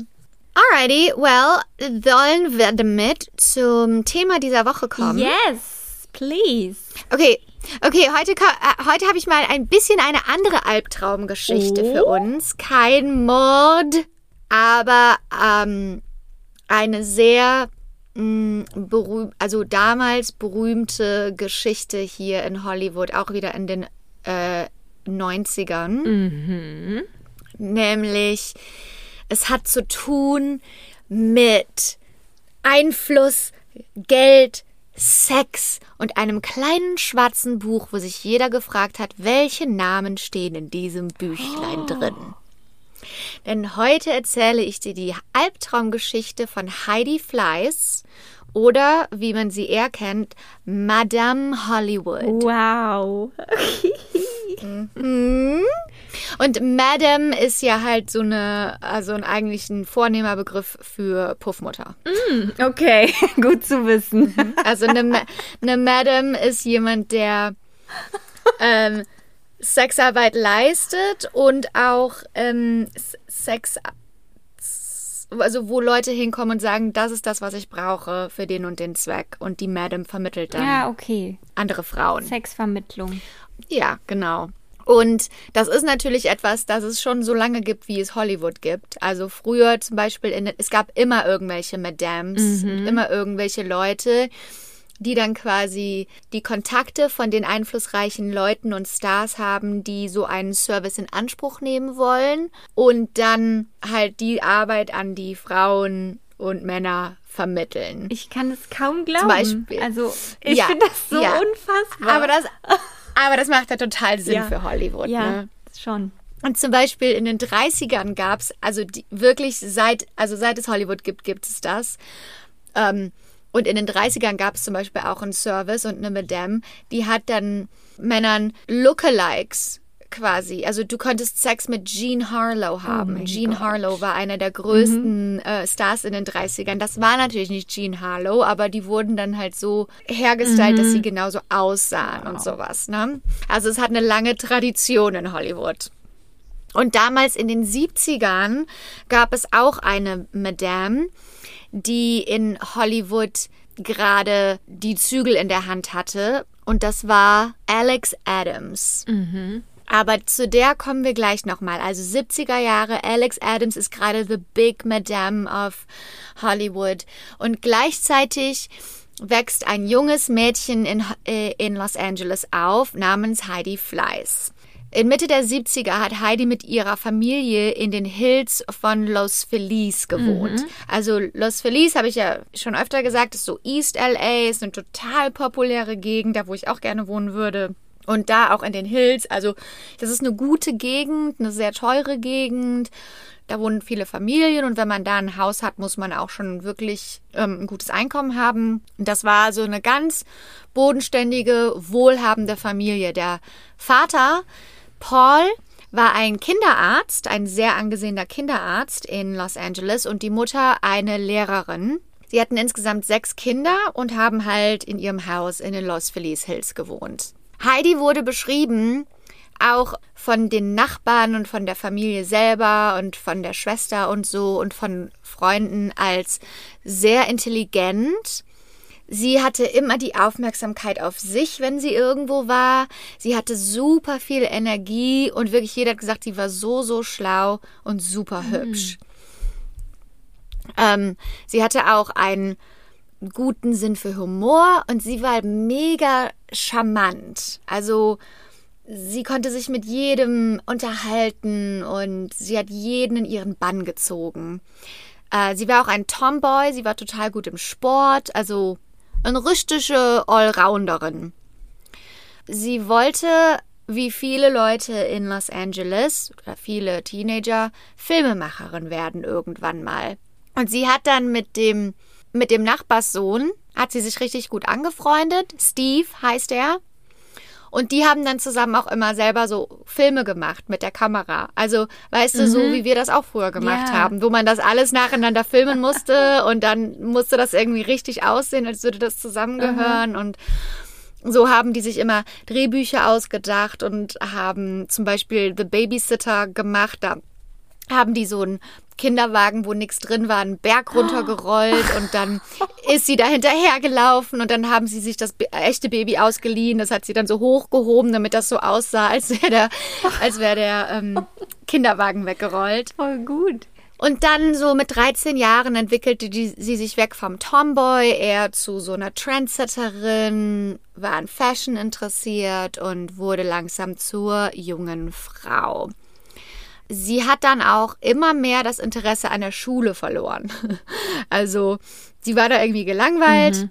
Alrighty, well, sollen wir damit zum Thema dieser Woche kommen? Yes, please. Okay, okay, heute, äh, heute habe ich mal ein bisschen eine andere Albtraumgeschichte Oh. für uns. Kein Mord, aber ähm, eine sehr mh, berühm also damals berühmte Geschichte hier in Hollywood, auch wieder in den äh, 90ern. Nämlich, es hat zu tun mit Einfluss, Geld, Sex und einem kleinen schwarzen Buch, wo sich jeder gefragt hat, welche Namen stehen in diesem Büchlein drin. Denn heute erzähle ich dir die Albtraumgeschichte von Heidi Fleiss Oder, wie man sie eher kennt, Madame Hollywood. Wow. Und Madame ist ja halt so eine, also ein eigentlich ein vornehmer Begriff für Puffmutter. Okay, gut zu wissen. Also eine, Ma- eine Madame ist jemand, der ähm, Sexarbeit leistet und auch ähm, Sex, also wo Leute hinkommen und sagen, das ist das, was ich brauche für den und den Zweck. Und die Madame vermittelt dann Ja, okay. andere Frauen. Sexvermittlung. Ja, genau. Und das ist natürlich etwas, das es schon so lange gibt, wie es Hollywood gibt. Also früher zum Beispiel, in, es gab immer irgendwelche Madames, und immer irgendwelche Leute, die dann quasi die Kontakte von den einflussreichen Leuten und Stars haben, die so einen Service in Anspruch nehmen wollen und dann halt die Arbeit an die Frauen und Männer vermitteln. Ich kann es kaum glauben. Beispiel. Also, ich Ja, finde das so ja. unfassbar. Aber das, aber das macht ja total Sinn Ja. für Hollywood. ja, Ne? schon. Und zum Beispiel in den 30ern gab es, also die, wirklich seit, also seit es Hollywood gibt, gibt es das. Ähm, und in den 30ern gab es zum Beispiel auch einen Service und eine Madame, die hat dann Männern Lookalikes quasi. Also du konntest Sex mit Jean Harlow haben. Jean Harlow war einer der größten äh, Stars in den 30ern. Das war natürlich nicht Jean Harlow, aber die wurden dann halt so hergestellt, dass sie genauso aussahen und sowas. Ne? Also es hat eine lange Tradition in Hollywood. Und damals in den 70ern gab es auch eine Madame, die in Hollywood gerade die Zügel in der Hand hatte. Und das war Alex Adams. Aber zu der kommen wir gleich nochmal. Also 70er Jahre, Alex Adams ist gerade the big Madame of Hollywood. Und gleichzeitig wächst ein junges Mädchen in, äh, in Los Angeles auf namens Heidi Fleiss. In Mitte der 70er hat Heidi mit ihrer Familie in den Hills von Los Feliz gewohnt. Also Los Feliz, habe ich ja schon öfter gesagt, ist so East LA, ist eine total populäre Gegend, da wo ich auch gerne wohnen würde. Und da auch in den Hills, also das ist eine gute Gegend, eine sehr teure Gegend. Da wohnen viele Familien und wenn man da ein Haus hat, muss man auch schon wirklich ähm, ein gutes Einkommen haben. Und das war so eine ganz bodenständige, wohlhabende Familie. Der Vater, Paul, war ein Kinderarzt, ein sehr angesehener Kinderarzt in Los Angeles und die Mutter eine Lehrerin. Sie hatten insgesamt sechs Kinder und haben halt in ihrem Haus in den Los Feliz Hills gewohnt. Heidi wurde beschrieben, auch von den Nachbarn und von der Familie selber und von der Schwester und so und von Freunden als sehr intelligent. Sie hatte immer die Aufmerksamkeit auf sich, wenn sie irgendwo war. Sie hatte super viel Energie und wirklich jeder hat gesagt, sie war so, so schlau und super hübsch. Ähm, sie hatte auch einen guten Sinn für Humor und sie war mega charmant. Also sie konnte sich mit jedem unterhalten und sie hat jeden in ihren Bann gezogen. Äh, sie war auch ein Tomboy, sie war total gut im Sport, also eine richtige Allrounderin. Sie wollte, wie viele Leute in Los Angeles oder viele Teenager, Filmemacherin werden irgendwann mal. Und sie hat dann mit dem, mit dem Nachbarssohn, hat sie sich richtig gut angefreundet. Steve heißt er. Und die haben dann zusammen auch immer selber so Filme gemacht mit der Kamera. Also, weißt du, so wie wir das auch früher gemacht Ja. haben, wo man das alles nacheinander filmen musste und dann musste das irgendwie richtig aussehen, als würde das zusammengehören und so haben die sich immer Drehbücher ausgedacht und haben zum Beispiel The Babysitter gemacht. Da haben die so einen Kinderwagen, wo nichts drin war, einen Berg runtergerollt und dann ist sie da hinterhergelaufen und dann haben sie sich das echte Baby ausgeliehen. Das hat sie dann so hochgehoben, damit das so aussah, als wäre der, als wäre der ähm, Kinderwagen weggerollt. Voll gut. Und dann so mit 13 Jahren entwickelte die, sie sich weg vom Tomboy eher zu so einer Trendsetterin, war an Fashion interessiert und wurde langsam zur jungen Frau. Sie hat dann auch immer mehr das Interesse an der Schule verloren. Also sie war da irgendwie gelangweilt,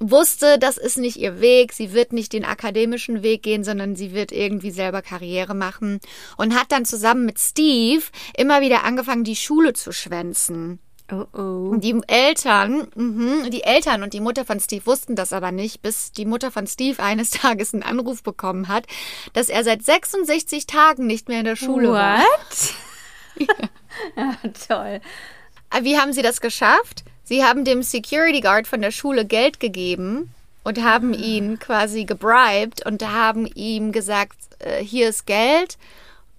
wusste, das ist nicht ihr Weg, sie wird nicht den akademischen Weg gehen, sondern sie wird irgendwie selber Karriere machen und hat dann zusammen mit Steve immer wieder angefangen, die Schule zu schwänzen. Oh oh. Die Eltern, mhm, die Eltern und die Mutter von Steve wussten das aber nicht, bis die Mutter von Steve eines Tages einen Anruf bekommen hat, dass er seit 66 Tagen nicht mehr in der Schule war. What? ja, toll. Wie haben sie das geschafft? Sie haben dem Security Guard von der Schule Geld gegeben und haben ihn quasi gebribed und haben ihm gesagt, äh, hier ist Geld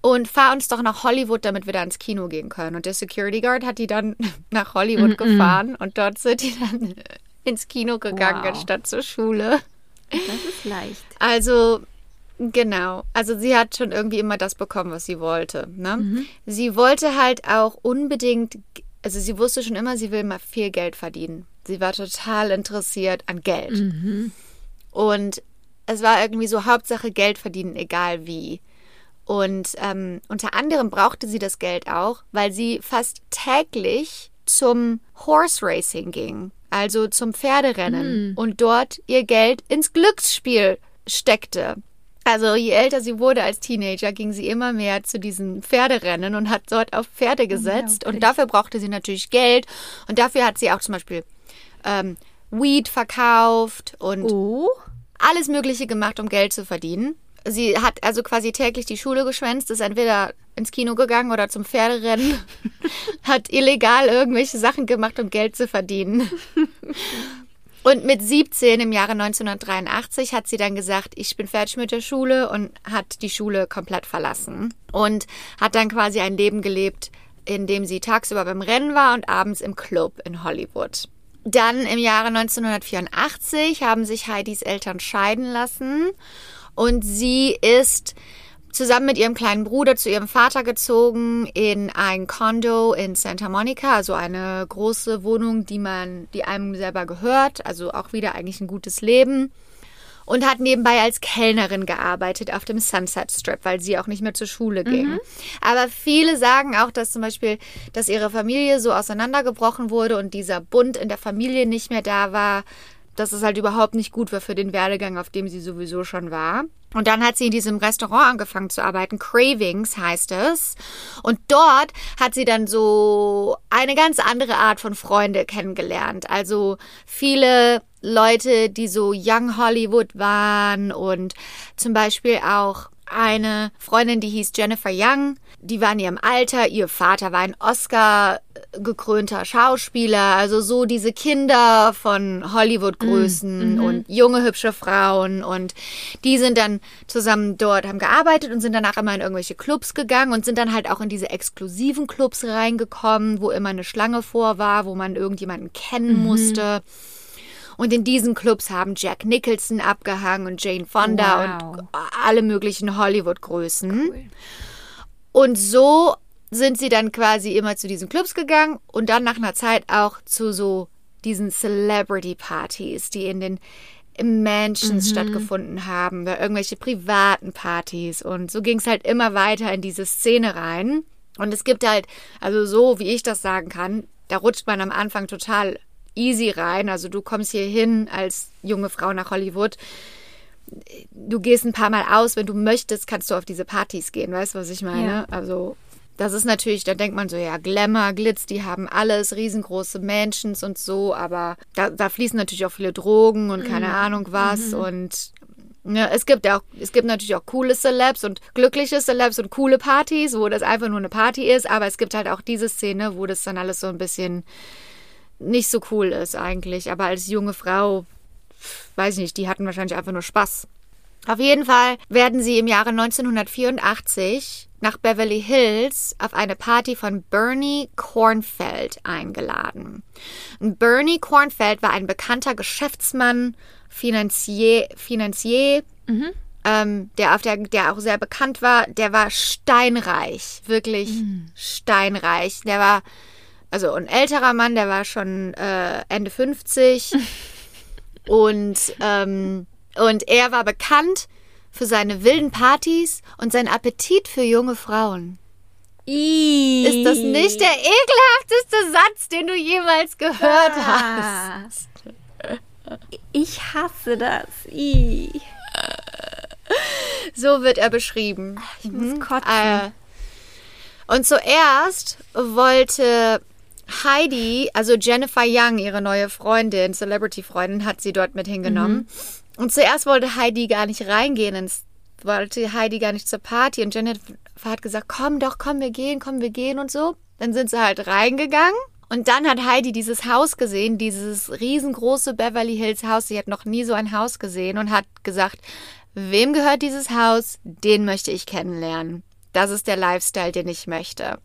und fahr uns doch nach Hollywood, damit wir da ins Kino gehen können. Und der Security Guard hat die dann nach Hollywood gefahren und dort sind die dann ins Kino gegangen, Wow. anstatt zur Schule. Das ist leicht. Also, genau. Also sie hat schon irgendwie immer das bekommen, was sie wollte. Ne? Mhm. Sie wollte halt auch unbedingt, also sie wusste schon immer, sie will mal viel Geld verdienen. Sie war total interessiert an Geld. Mhm. Und es war irgendwie so Hauptsache Geld verdienen, egal wie. Und ähm, unter anderem brauchte sie das Geld auch, weil sie fast täglich zum Horse Racing ging, also zum Pferderennen und dort ihr Geld ins Glücksspiel steckte. Also je älter sie wurde als Teenager, ging sie immer mehr zu diesen Pferderennen und hat dort auf Pferde gesetzt. Und dafür brauchte sie natürlich Geld. Und dafür hat sie auch zum Beispiel ähm, Weed verkauft und Oh. alles Mögliche gemacht, um Geld zu verdienen. Sie hat also quasi täglich die Schule geschwänzt, ist entweder ins Kino gegangen oder zum Pferderennen, hat illegal irgendwelche Sachen gemacht, um Geld zu verdienen. Und mit 17 im Jahre 1983 hat sie dann gesagt, ich bin fertig mit der Schule und hat die Schule komplett verlassen und hat dann quasi ein Leben gelebt, in dem sie tagsüber beim Rennen war und abends im Club in Hollywood. Dann im Jahre 1984 haben sich Heidis Eltern scheiden lassen und sie ist zusammen mit ihrem kleinen Bruder zu ihrem Vater gezogen in ein Condo in Santa Monica, also eine große Wohnung, die man, die einem selber gehört, also auch wieder eigentlich ein gutes Leben. Und hat nebenbei als Kellnerin gearbeitet auf dem Sunset Strip, weil sie auch nicht mehr zur Schule ging. Aber viele sagen auch, dass zum Beispiel, dass ihre Familie so auseinandergebrochen wurde und dieser Bund in der Familie nicht mehr da war, dass es halt überhaupt nicht gut war für den Werdegang, auf dem sie sowieso schon war. Und dann hat sie in diesem Restaurant angefangen zu arbeiten. Cravings heißt es. Und dort hat sie dann so eine ganz andere Art von Freunde kennengelernt. Also viele Leute, die so Young Hollywood waren und zum Beispiel auch eine Freundin, die hieß Jennifer Young. Die war in ihrem Alter. Ihr Vater war ein Oscar gekrönter Schauspieler. Also so diese Kinder von Hollywood-Größen und junge, hübsche Frauen. Und die sind dann zusammen dort, haben gearbeitet und sind danach immer in irgendwelche Clubs gegangen und sind dann halt auch in diese exklusiven Clubs reingekommen, wo immer eine Schlange vor war, wo man irgendjemanden kennen musste. Und in diesen Clubs haben Jack Nicholson abgehangen und Jane Fonda Wow. und alle möglichen Hollywood-Größen. Und so sind sie dann quasi immer zu diesen Clubs gegangen und dann nach einer Zeit auch zu so diesen Celebrity-Partys, die in den Mansions stattgefunden haben, oder irgendwelche privaten Partys. Und so ging es halt immer weiter in diese Szene rein. Und es gibt halt, also so wie ich das sagen kann, da rutscht man am Anfang total easy rein. Also du kommst hier hin als junge Frau nach Hollywood du gehst ein paar Mal aus, wenn du möchtest, kannst du auf diese Partys gehen, weißt du, was ich meine? Ja. Also, das ist natürlich, da denkt man so, ja, Glamour, Glitz, die haben alles, riesengroße Mansions und so, aber da, da fließen natürlich auch viele Drogen und keine Ahnung was und ja, es gibt ja auch, es gibt natürlich auch coole Celebs und glückliche Celebs und coole Partys, wo das einfach nur eine Party ist, aber es gibt halt auch diese Szene, wo das dann alles so ein bisschen nicht so cool ist eigentlich, aber als junge Frau weiß ich nicht, die hatten wahrscheinlich einfach nur Spaß. Auf jeden Fall werden sie im Jahre 1984 nach Beverly Hills auf eine Party von Bernie Kornfeld eingeladen. Und Bernie Kornfeld war ein bekannter Geschäftsmann, Finanzier, Finanzier ähm, der, auf der, der auch sehr bekannt war. Der war steinreich, wirklich steinreich. Der war also ein älterer Mann, der war schon äh, Ende 50. Und, ähm, und er war bekannt für seine wilden Partys und sein Appetit für junge Frauen. Ist das nicht der ekelhafteste Satz, den du jemals gehört hast? Ich hasse das. I. So wird er beschrieben. Ich muss kotzen. Äh, und zuerst wollte Heidi, also Jennifer Young, ihre neue Freundin, Celebrity-Freundin, hat sie dort mit hingenommen. Und zuerst wollte Heidi gar nicht reingehen, ins, wollte Heidi gar nicht zur Party. Und Jennifer hat gesagt, komm doch, komm, wir gehen, komm, wir gehen und so. Dann sind sie halt reingegangen. Und dann hat Heidi dieses Haus gesehen, dieses riesengroße Beverly Hills Haus. Sie hat noch nie so ein Haus gesehen und hat gesagt, wem gehört dieses Haus? Den möchte ich kennenlernen. Das ist der Lifestyle, den ich möchte.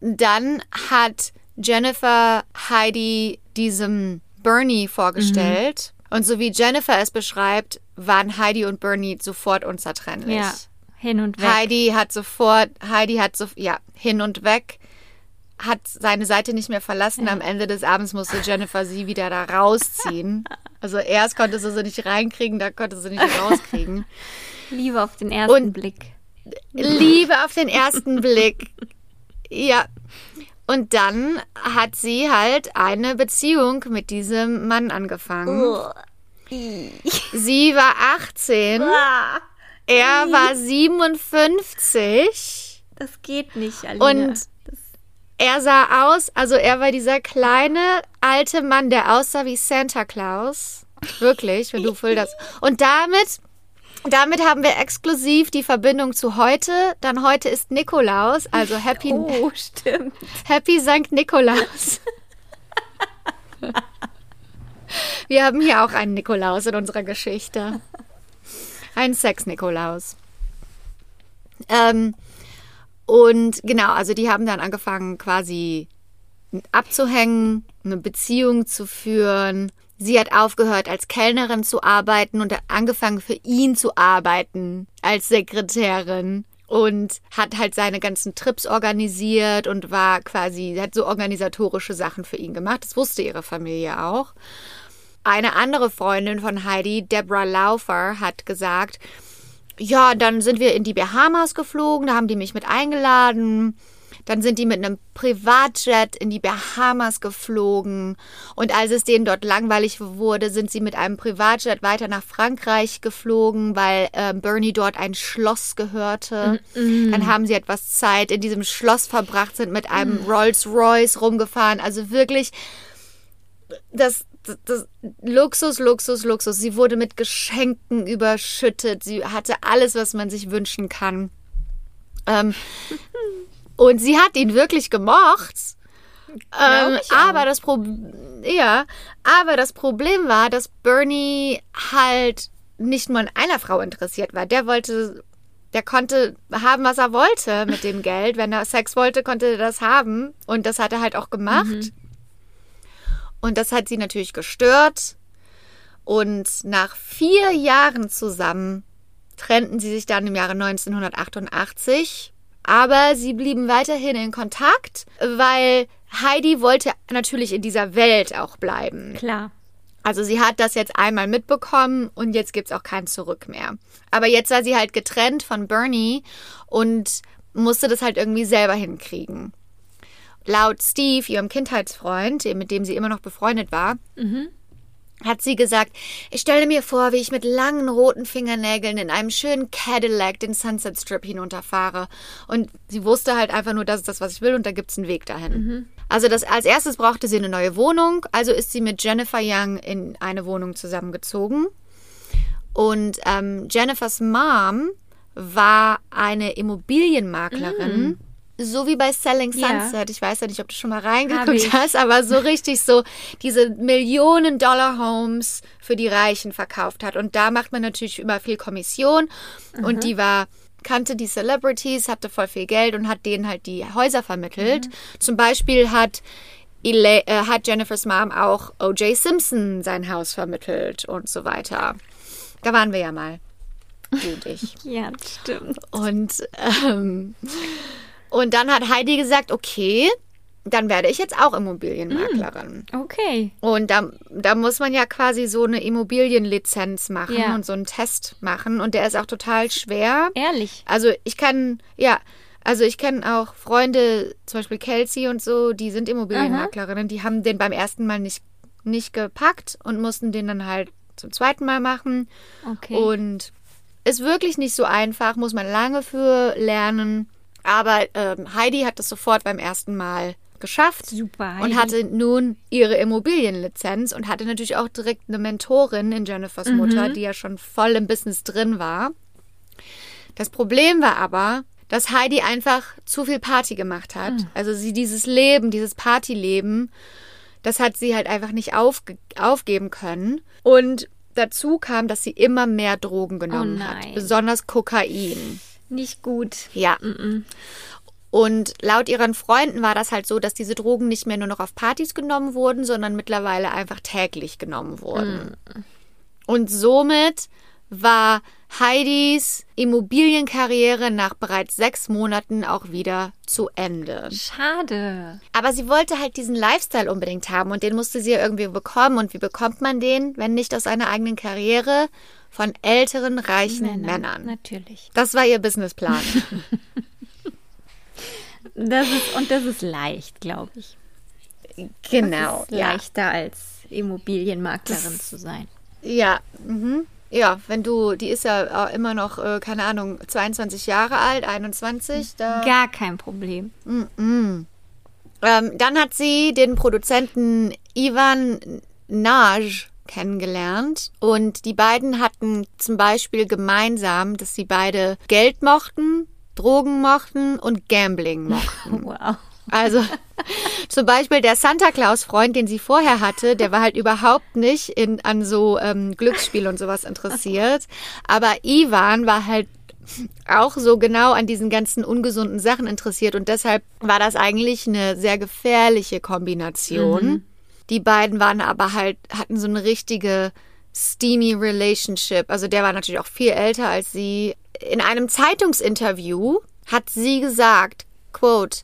Dann hat Jennifer Heidi diesem Bernie vorgestellt. Und so wie Jennifer es beschreibt, waren Heidi und Bernie sofort unzertrennlich. Ja, hin und weg. Heidi hat sofort, Heidi hat so, ja, hin und weg, hat seine Seite nicht mehr verlassen. Am Ende des Abends musste Jennifer sie wieder da rausziehen. Also erst konnte sie sie nicht reinkriegen, da konnte sie nicht rauskriegen. Liebe auf den ersten Und- Blick. Liebe auf den ersten Blick. Ja. Und dann hat sie halt eine Beziehung mit diesem Mann angefangen. Sie war 18, er war 57 Das geht nicht, Alina. und er sah aus, also er war dieser kleine alte Mann, der aussah wie Santa Claus. Wirklich, wenn du voll das. Und damit, damit haben wir exklusiv die Verbindung zu heute. Dann heute ist Nikolaus, also Happy, oh, stimmt. Happy St. Nikolaus. Wir haben hier auch einen Nikolaus in unserer Geschichte. Ein Sex-Nikolaus. Ähm, und genau, also die haben dann angefangen quasi abzuhängen, eine Beziehung zu führen. Sie hat aufgehört, als Kellnerin zu arbeiten und hat angefangen, für ihn zu arbeiten als Sekretärin und hat halt seine ganzen Trips organisiert und war quasi, hat so organisatorische Sachen für ihn gemacht. Das wusste ihre Familie auch. Eine andere Freundin von Heidi, Deborah Laufer, hat gesagt, ja, dann sind wir in die Bahamas geflogen, da haben die mich mit eingeladen. Dann sind die mit einem Privatjet in die Bahamas geflogen. Und als es denen dort langweilig wurde, sind sie mit einem Privatjet weiter nach Frankreich geflogen, weil äh, Bernie dort ein Schloss gehörte. Dann haben sie etwas Zeit in diesem Schloss verbracht, sind mit einem Rolls Royce rumgefahren. Also wirklich das, das, das Luxus, Luxus, Luxus. Sie wurde mit Geschenken überschüttet. Sie hatte alles, was man sich wünschen kann. Ähm, und sie hat ihn wirklich gemocht. Ähm, aber das Pro ja, aber das Problem war, dass Bernie halt nicht nur an einer Frau interessiert war. Der wollte, der konnte haben, was er wollte mit dem Geld. Wenn er Sex wollte, konnte er das haben. Und das hat er halt auch gemacht. Und das hat sie natürlich gestört. Und nach vier Jahren zusammen trennten sie sich dann im Jahre 1988. Aber sie blieben weiterhin in Kontakt, weil Heidi wollte natürlich in dieser Welt auch bleiben. Klar. Also sie hat das jetzt einmal mitbekommen und jetzt gibt's auch kein Zurück mehr. Aber jetzt war sie halt getrennt von Bernie und musste das halt irgendwie selber hinkriegen. Laut Steve, ihrem Kindheitsfreund, mit dem sie immer noch befreundet war, hat sie gesagt, ich stelle mir vor, wie ich mit langen roten Fingernägeln in einem schönen Cadillac den Sunset Strip hinunterfahre. Und sie wusste halt einfach nur, das ist das, was ich will und da gibt's einen Weg dahin. Also das, als erstes brauchte sie eine neue Wohnung, also ist sie mit Jennifer Young in eine Wohnung zusammengezogen. Und ähm, Jennifers Mom war eine Immobilienmaklerin. So wie bei Selling Ja. Sunset. Ich weiß ja nicht, ob du schon mal reingeguckt hast, aber so richtig so diese Millionen-Dollar-Homes für die Reichen verkauft hat. Und da macht man natürlich immer viel Kommission. Und die war, kannte die Celebrities, hatte voll viel Geld und hat denen halt die Häuser vermittelt. Zum Beispiel hat, Ele äh, hat Jennifers Mom auch O.J. Simpson sein Haus vermittelt und so weiter. Da waren wir ja mal. Du und ich. Ja, stimmt. Und, ähm, und dann hat Heidi gesagt, okay, dann werde ich jetzt auch Immobilienmaklerin. Okay. Und da, da muss man ja quasi so eine Immobilienlizenz machen Ja. und so einen Test machen. Und der ist auch total schwer. Ehrlich. Also ich kann, ja, also ich kenne auch Freunde, zum Beispiel Kelsey und so, die sind Immobilienmaklerinnen, die haben den beim ersten Mal nicht, nicht gepackt und mussten den dann halt zum zweiten Mal machen. Okay. Und ist wirklich nicht so einfach, muss man lange für lernen. Aber ähm, Heidi hat das sofort beim ersten Mal geschafft Super, und Heidi. hatte nun ihre Immobilienlizenz und hatte natürlich auch direkt eine Mentorin in Jennifers Mutter, die ja schon voll im Business drin war. Das Problem war aber, dass Heidi einfach zu viel Party gemacht hat. Also sie dieses Leben, dieses Partyleben, das hat sie halt einfach nicht aufge aufgeben können. Und dazu kam, dass sie immer mehr Drogen genommen Oh hat, besonders Kokain. Nicht gut. Ja. Und laut ihren Freunden war das halt so, dass diese Drogen nicht mehr nur noch auf Partys genommen wurden, sondern mittlerweile einfach täglich genommen wurden. Und somit war Heidis Immobilienkarriere nach bereits sechs Monaten auch wieder zu Ende. Schade. Aber sie wollte halt diesen Lifestyle unbedingt haben und den musste sie ja irgendwie bekommen. Und wie bekommt man den, wenn nicht aus einer eigenen Karriere von älteren, reichen Männern? Natürlich. Das war ihr Businessplan. Das ist, und das ist leicht, glaube ich. genau. Das ist leichter als Immobilienmaklerin zu sein. Ja, mhm. ja, wenn du, die ist ja immer noch, äh, keine Ahnung, 22 Jahre alt, 21, da. Gar kein Problem. Ähm, dann hat sie den Produzenten Ivan Naj kennengelernt und die beiden hatten zum Beispiel gemeinsam, dass sie beide Geld mochten, Drogen mochten und Gambling mochten. Wow. Also zum Beispiel der Santa Claus-Freund, den sie vorher hatte, der war halt überhaupt nicht in, an so ähm, Glücksspiel und sowas interessiert. Aber Ivan war halt auch so genau an diesen ganzen ungesunden Sachen interessiert und deshalb war das eigentlich eine sehr gefährliche Kombination. Die beiden waren aber halt, hatten so eine richtige steamy Relationship. Also der war natürlich auch viel älter als sie. In einem Zeitungsinterview hat sie gesagt, quote,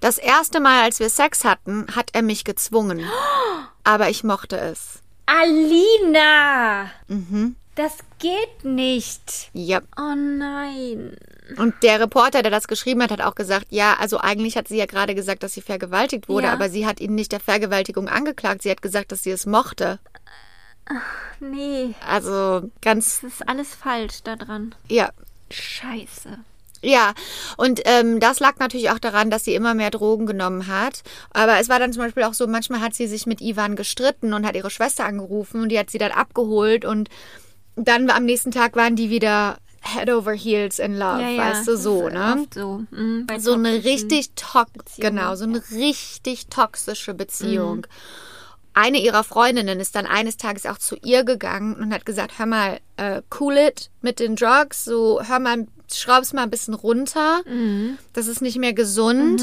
das erste Mal, als wir Sex hatten, hat er mich gezwungen. Aber ich mochte es. Alina! Mhm. Das geht nicht. Ja. Oh nein. Und der Reporter, der das geschrieben hat, hat auch gesagt, ja, also eigentlich hat sie ja gerade gesagt, dass sie vergewaltigt wurde, Ja. aber sie hat ihn nicht der Vergewaltigung angeklagt. Sie hat gesagt, dass sie es mochte. Nee, Also ganz, das ist alles falsch da dran. ja. Scheiße. Ja, und ähm, das lag natürlich auch daran, dass sie immer mehr Drogen genommen hat. Aber es war dann zum Beispiel auch so, manchmal hat sie sich mit Ivan gestritten und hat ihre Schwester angerufen und die hat sie dann abgeholt und dann am nächsten Tag waren die wieder head over heels in love, weißt du, so, ne? So. Mhm, So eine richtig genau, so eine richtig toxische Beziehung. Eine ihrer Freundinnen ist dann eines Tages auch zu ihr gegangen und hat gesagt, hör mal, äh, cool it mit den Drugs, so hör mal, schraub's mal ein bisschen runter. Das ist nicht mehr gesund.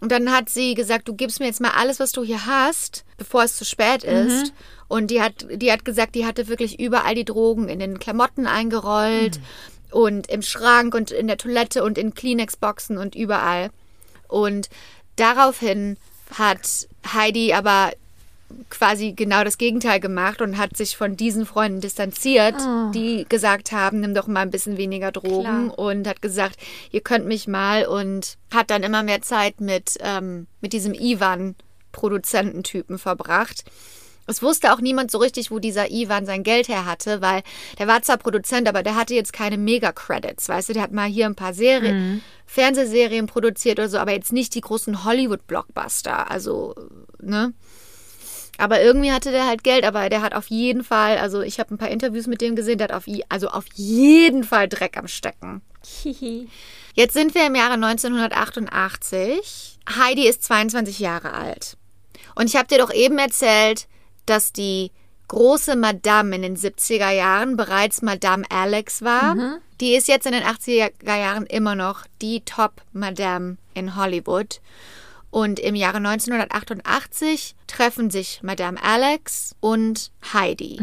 Und dann hat sie gesagt, du gibst mir jetzt mal alles, was du hier hast, bevor es zu spät ist. Und die hat, die hat gesagt, die hatte wirklich überall die Drogen in den Klamotten eingerollt und im Schrank und in der Toilette und in Kleenex-Boxen und überall. Und daraufhin hat Heidi aber quasi genau das Gegenteil gemacht und hat sich von diesen Freunden distanziert, die gesagt haben, nimm doch mal ein bisschen weniger Drogen Klar. und hat gesagt, ihr könnt mich mal und hat dann immer mehr Zeit mit, ähm, mit diesem Ivan-Produzententypen verbracht. Es wusste auch niemand so richtig, wo dieser Ivan sein Geld her hatte, weil der war zwar Produzent, aber der hatte jetzt keine Mega-Credits, weißt du, der hat mal hier ein paar Serien, Fernsehserien produziert oder so, aber jetzt nicht die großen Hollywood-Blockbuster, also, ne? Aber irgendwie hatte der halt Geld, aber der hat auf jeden Fall, also ich habe ein paar Interviews mit dem gesehen, der hat auf, also auf jeden Fall Dreck am Stecken. Hihi. Jetzt sind wir im Jahre 1988. Heidi ist 22 Jahre alt. Und ich habe dir doch eben erzählt, dass die große Madame in den 70er Jahren bereits Madame Alex war. Die ist jetzt in den 80er Jahren immer noch die Top-Madame in Hollywood. Und im Jahre 1988 treffen sich Madame Alex und Heidi.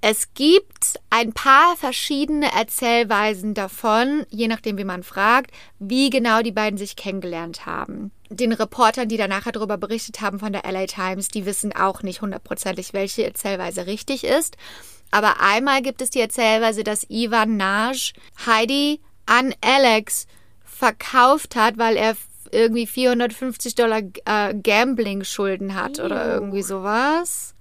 Es gibt ein paar verschiedene Erzählweisen davon, je nachdem, wie man fragt, wie genau die beiden sich kennengelernt haben. Den Reportern, die danach darüber berichtet haben von der LA Times, die wissen auch nicht hundertprozentig, welche Erzählweise richtig ist. Aber einmal gibt es die Erzählweise, dass Ivan Naj Heidi an Alex verkauft hat, weil er irgendwie 450 Dollar äh, Gambling-Schulden hat oder irgendwie sowas.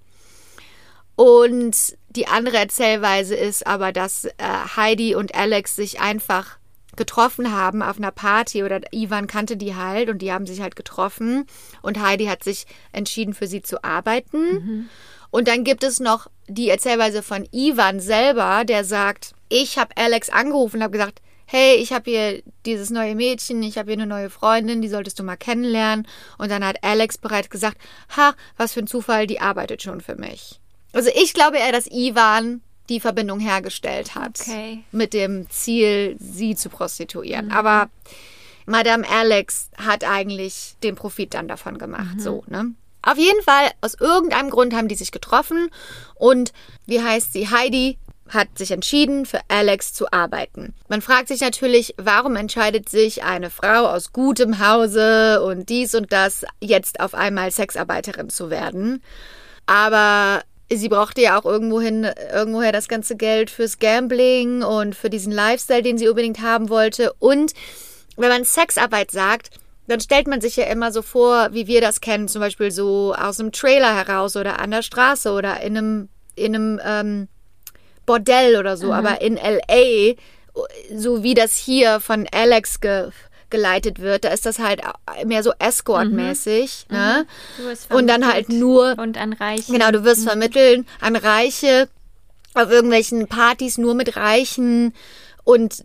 Und die andere Erzählweise ist aber, dass äh, Heidi und Alex sich einfach getroffen haben auf einer Party oder Ivan kannte die halt und die haben sich halt getroffen und Heidi hat sich entschieden für sie zu arbeiten. Und dann gibt es noch die Erzählweise von Ivan selber, der sagt, ich habe Alex angerufen und habe gesagt, hey, ich habe hier dieses neue Mädchen, ich habe hier eine neue Freundin, die solltest du mal kennenlernen. Und dann hat Alex bereits gesagt, ha, was für ein Zufall, die arbeitet schon für mich. Also ich glaube eher, dass Ivan die Verbindung hergestellt hat. Okay. Mit dem Ziel, sie zu prostituieren. Aber Madame Alex hat eigentlich den Profit dann davon gemacht. So, ne? Auf jeden Fall, aus irgendeinem Grund haben die sich getroffen und wie heißt sie? Heidi hat sich entschieden, für Alex zu arbeiten. Man fragt sich natürlich, warum entscheidet sich eine Frau aus gutem Hause und dies und das jetzt auf einmal Sexarbeiterin zu werden? Aber sie brauchte ja auch irgendwohin, irgendwoher das ganze Geld fürs Gambling und für diesen Lifestyle, den sie unbedingt haben wollte. Und wenn man Sexarbeit sagt, dann stellt man sich ja immer so vor, wie wir das kennen, zum Beispiel so aus einem Trailer heraus oder an der Straße oder in einem, in einem ähm, Bordell oder so. Aber in LA, so wie das hier von Alex ge geleitet wird, da ist das halt mehr so Escort-mäßig. Ne? Du wirst Und dann halt nur Und an Reichen. Genau, du wirst vermitteln an Reiche auf irgendwelchen Partys nur mit Reichen und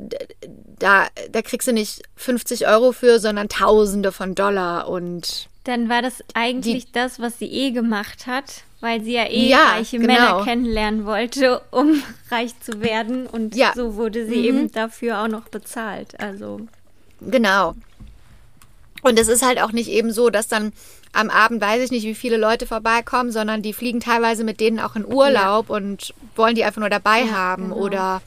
da, da kriegst du nicht 50 Euro für, sondern Tausende von Dollar und Dann war das eigentlich das, was sie eh gemacht hat, weil sie ja eh Ja, reiche genau. Männer kennenlernen wollte, um reich zu werden. Und Ja. so wurde sie eben dafür auch noch bezahlt. Also, genau. Und es ist halt auch nicht eben so, dass dann am Abend weiß ich nicht, wie viele Leute vorbeikommen, sondern die fliegen teilweise mit denen auch in Urlaub und wollen die einfach nur dabei haben genau. oder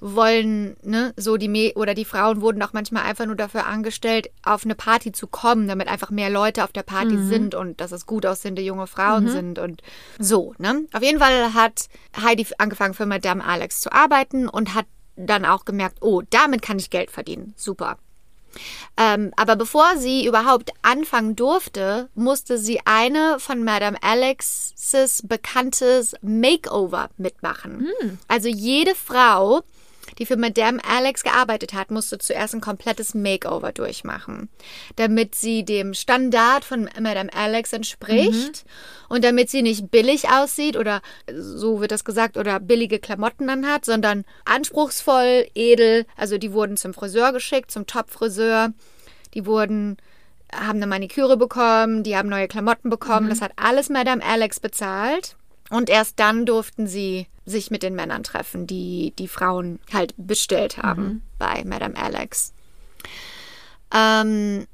wollen, ne, so die Me oder die Frauen wurden auch manchmal einfach nur dafür angestellt, auf eine Party zu kommen, damit einfach mehr Leute auf der Party Mhm. sind und dass es gut aussehende junge Frauen sind und so, ne? Auf jeden Fall hat Heidi angefangen für Madame Alex zu arbeiten und hat dann auch gemerkt, oh, damit kann ich Geld verdienen. Super. Ähm, aber bevor sie überhaupt anfangen durfte, musste sie eine von Madame Alex's bekanntes Makeover mitmachen. Also jede Frau, die für Madame Alex gearbeitet hat, musste zuerst ein komplettes Makeover durchmachen, damit sie dem Standard von Madame Alex entspricht und damit sie nicht billig aussieht oder so wird das gesagt oder billige Klamotten anhat, sondern anspruchsvoll, edel. Also die wurden zum Friseur geschickt, zum Top-Friseur. Die wurden haben eine Maniküre bekommen, die haben neue Klamotten bekommen. Das hat alles Madame Alex bezahlt. Und erst dann durften sie sich mit den Männern treffen, die die Frauen halt bestellt haben bei Madame Alex. Ähm,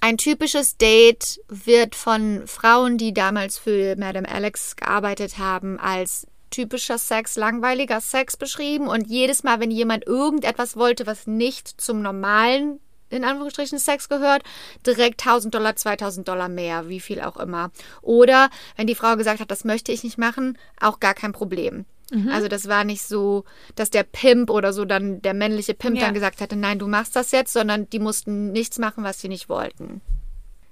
ein typisches Date wird von Frauen, die damals für Madame Alex gearbeitet haben, als typischer Sex, langweiliger Sex beschrieben. Und jedes Mal, wenn jemand irgendetwas wollte, was nicht zum normalen, in Anführungsstrichen, Sex gehört, direkt 1000 Dollar, 2000 Dollar mehr, wie viel auch immer. Oder wenn die Frau gesagt hat, das möchte ich nicht machen, auch gar kein Problem. Also das war nicht so, dass der Pimp oder so dann der männliche Pimp Ja. dann gesagt hatte, nein, du machst das jetzt, sondern die mussten nichts machen, was sie nicht wollten.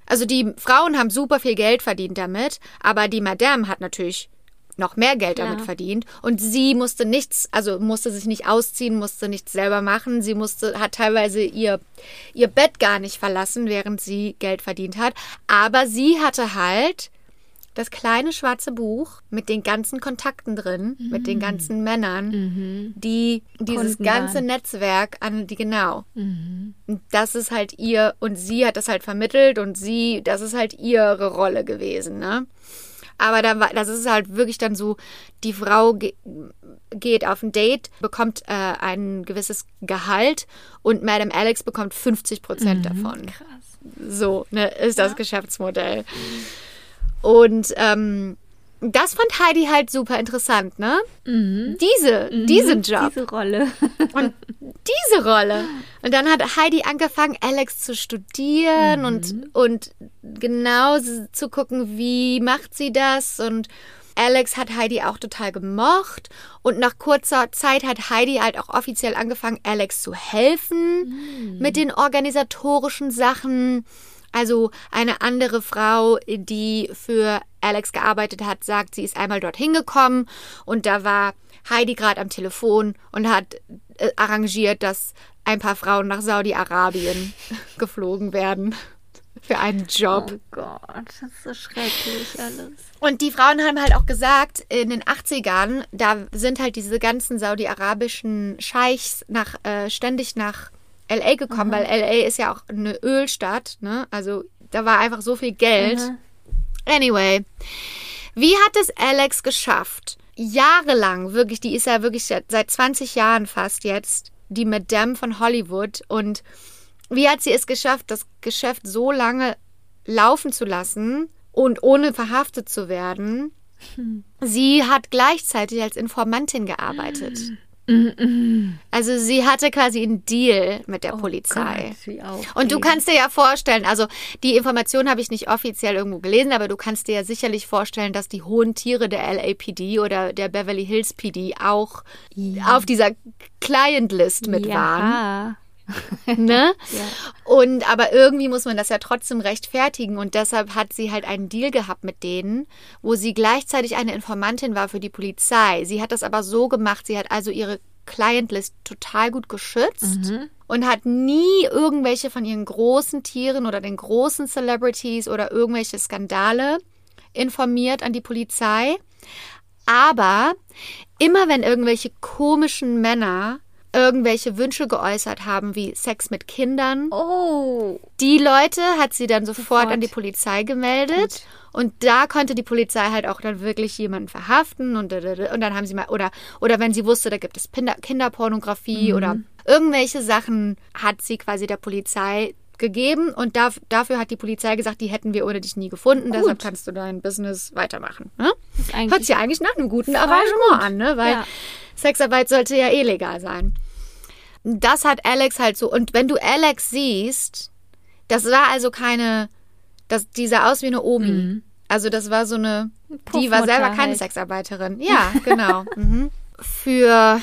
Also die Frauen haben super viel Geld verdient damit, aber die Madame hat natürlich noch mehr Geld damit verdient und sie musste nichts, also musste sich nicht ausziehen, musste nichts selber machen. Sie musste, hat teilweise ihr, ihr Bett gar nicht verlassen, während sie Geld verdient hat. Aber sie hatte halt das kleine schwarze Buch mit den ganzen Kontakten drin, mit den ganzen Männern, die dieses Kunden ganze waren. Netzwerk an die genau. Und das ist halt ihr und sie hat das halt vermittelt und sie, das ist halt ihre Rolle gewesen, ne? Aber da war, das ist halt wirklich dann so, die Frau ge geht auf ein Date, bekommt äh, ein gewisses Gehalt und Madame Alex bekommt 50 Prozent davon. krass. So ne, ist das Geschäftsmodell. Und ähm, das fand Heidi halt super interessant, ne? Diese, diesen Job Diese Rolle. und diese Rolle. Und dann hat Heidi angefangen, Alex zu studieren und, und genau zu gucken, wie macht sie das. Und Alex hat Heidi auch total gemocht. Und nach kurzer Zeit hat Heidi halt auch offiziell angefangen, Alex zu helfen mit den organisatorischen Sachen. Also eine andere Frau, die für Alex gearbeitet hat, sagt, sie ist einmal dorthin gekommen und da war Heidi gerade am Telefon und hat äh, arrangiert, dass ein paar Frauen nach Saudi-Arabien geflogen werden für einen Job. Oh Gott, das ist so schrecklich alles. Und die Frauen haben halt auch gesagt, in den 80ern, da sind halt diese ganzen saudi-arabischen Scheichs nach, äh, ständig nach LA gekommen, weil LA ist ja auch eine Ölstadt, ne? Also da war einfach so viel Geld. Anyway, wie hat es Alex geschafft? Jahrelang, wirklich, die ist ja wirklich seit seit 20 Jahren fast jetzt, die Madame von Hollywood. Und wie hat sie es geschafft, das Geschäft so lange laufen zu lassen und ohne verhaftet zu werden? Sie hat gleichzeitig als Informantin gearbeitet. Also sie hatte quasi einen Deal mit der Polizei. Gott, wie aufregend. Und du kannst dir ja vorstellen, also die Information habe ich nicht offiziell irgendwo gelesen, aber du kannst dir ja sicherlich vorstellen, dass die hohen Tiere der LAPD oder der Beverly Hills PD auch auf dieser Client-List mit waren. Ne? Ja. Und aber irgendwie muss man das ja trotzdem rechtfertigen und deshalb hat sie halt einen Deal gehabt mit denen, wo sie gleichzeitig eine Informantin war für die Polizei. Sie hat das aber so gemacht, sie hat also ihre Clientlist total gut geschützt und hat nie irgendwelche von ihren großen Tieren oder den großen Celebrities oder irgendwelche Skandale informiert an die Polizei. Aber immer wenn irgendwelche komischen Männer irgendwelche Wünsche geäußert haben, wie Sex mit Kindern, Oh. die Leute hat sie dann sofort, Sofort. an die Polizei gemeldet. Und da konnte die Polizei halt auch dann wirklich jemanden verhaften und, und dann haben sie mal, oder, oder wenn sie wusste, da gibt es Kinder, Kinderpornografie Mhm. oder irgendwelche Sachen hat sie quasi der Polizei gegeben und da, dafür hat die Polizei gesagt, die hätten wir ohne dich nie gefunden, deshalb kannst du dein Business weitermachen. Ne? Hört sich ja eigentlich nach einem guten Arrangement gut. an, ne? weil Ja. Sexarbeit sollte ja eh legal sein. Das hat Alex halt so. Und wenn du Alex siehst, das war also keine, das, die sah aus wie eine Omi. Also das war so eine, die war selber keine halt. Sexarbeiterin. Ja, genau. mhm. Für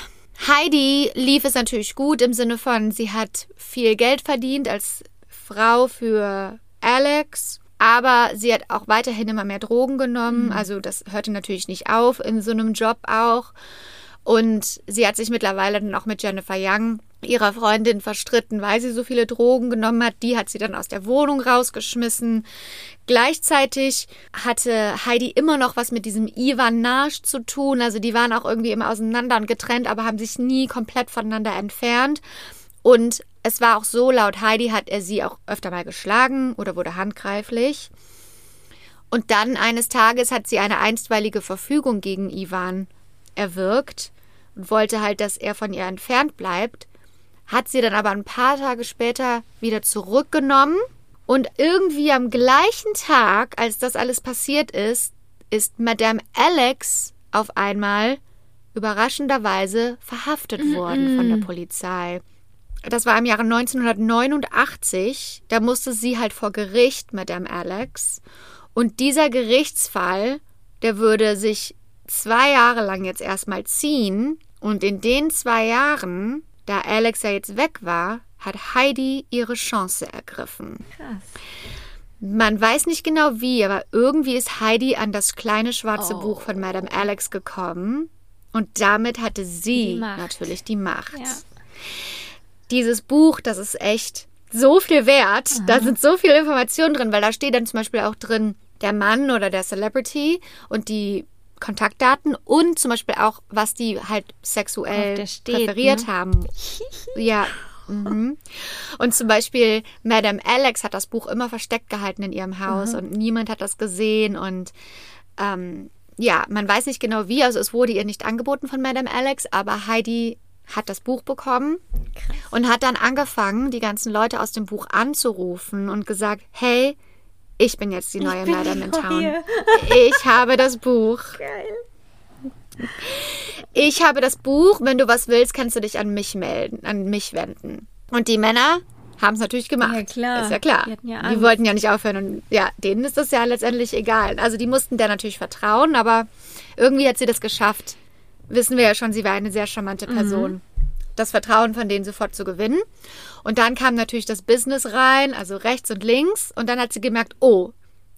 Heidi lief es natürlich gut im Sinne von, sie hat viel Geld verdient als Frau für Alex. Aber sie hat auch weiterhin immer mehr Drogen genommen. Also das hörte natürlich nicht auf in so einem Job auch. Und sie hat sich mittlerweile dann auch mit Jennifer Young, ihrer Freundin, verstritten, weil sie so viele Drogen genommen hat. Die hat sie dann aus der Wohnung rausgeschmissen. Gleichzeitig hatte Heidi immer noch was mit diesem Ivan Nash zu tun. Also die waren auch irgendwie immer auseinander und getrennt, aber haben sich nie komplett voneinander entfernt. Und es war auch so, laut Heidi hat er sie auch öfter mal geschlagen oder wurde handgreiflich. Und dann eines Tages hat sie eine einstweilige Verfügung gegen Ivan erwirkt und wollte halt, dass er von ihr entfernt bleibt, hat sie dann aber ein paar Tage später wieder zurückgenommen und irgendwie am gleichen Tag, als das alles passiert ist, ist Madame Alex auf einmal überraschenderweise verhaftet worden von der Polizei. Das war im Jahre 1989. Da musste sie halt vor Gericht, Madame Alex. Und dieser Gerichtsfall, der würde sich zwei Jahre lang jetzt erstmal ziehen. Und in den zwei Jahren, da Alex ja jetzt weg war, hat Heidi ihre Chance ergriffen. Krass. Man weiß nicht genau wie, aber irgendwie ist Heidi an das kleine schwarze Buch von Madame Alex gekommen. Und damit hatte sie Die natürlich die Macht. Ja. Dieses Buch, das ist echt so viel wert. Da sind so viele Informationen drin, weil da steht dann zum Beispiel auch drin der Mann oder der Celebrity und die Kontaktdaten und zum Beispiel auch, was die halt sexuell steht, präferiert ne? haben. Ja. Mhm. Und zum Beispiel Madame Alex hat das Buch immer versteckt gehalten in ihrem Haus und niemand hat das gesehen und ähm, ja, man weiß nicht genau wie, also es wurde ihr nicht angeboten von Madame Alex, aber Heidi hat das Buch bekommen und hat dann angefangen, die ganzen Leute aus dem Buch anzurufen und gesagt, hey, ich bin jetzt die neue Madame in Town. Ich habe das Buch. Geil. Ich habe das Buch. Wenn du was willst, kannst du dich an mich melden, an mich wenden. Und die Männer haben es natürlich gemacht. Ja, klar. Ist ja klar. Die ja die wollten ja nicht aufhören. Und ja, denen ist das ja letztendlich egal. Also die mussten der natürlich vertrauen, aber irgendwie hat sie das geschafft. Wissen wir ja schon, sie war eine sehr charmante Mhm. Person. Das Vertrauen von denen sofort zu gewinnen. Und dann kam natürlich das Business rein, also rechts und links. Und dann hat sie gemerkt, oh,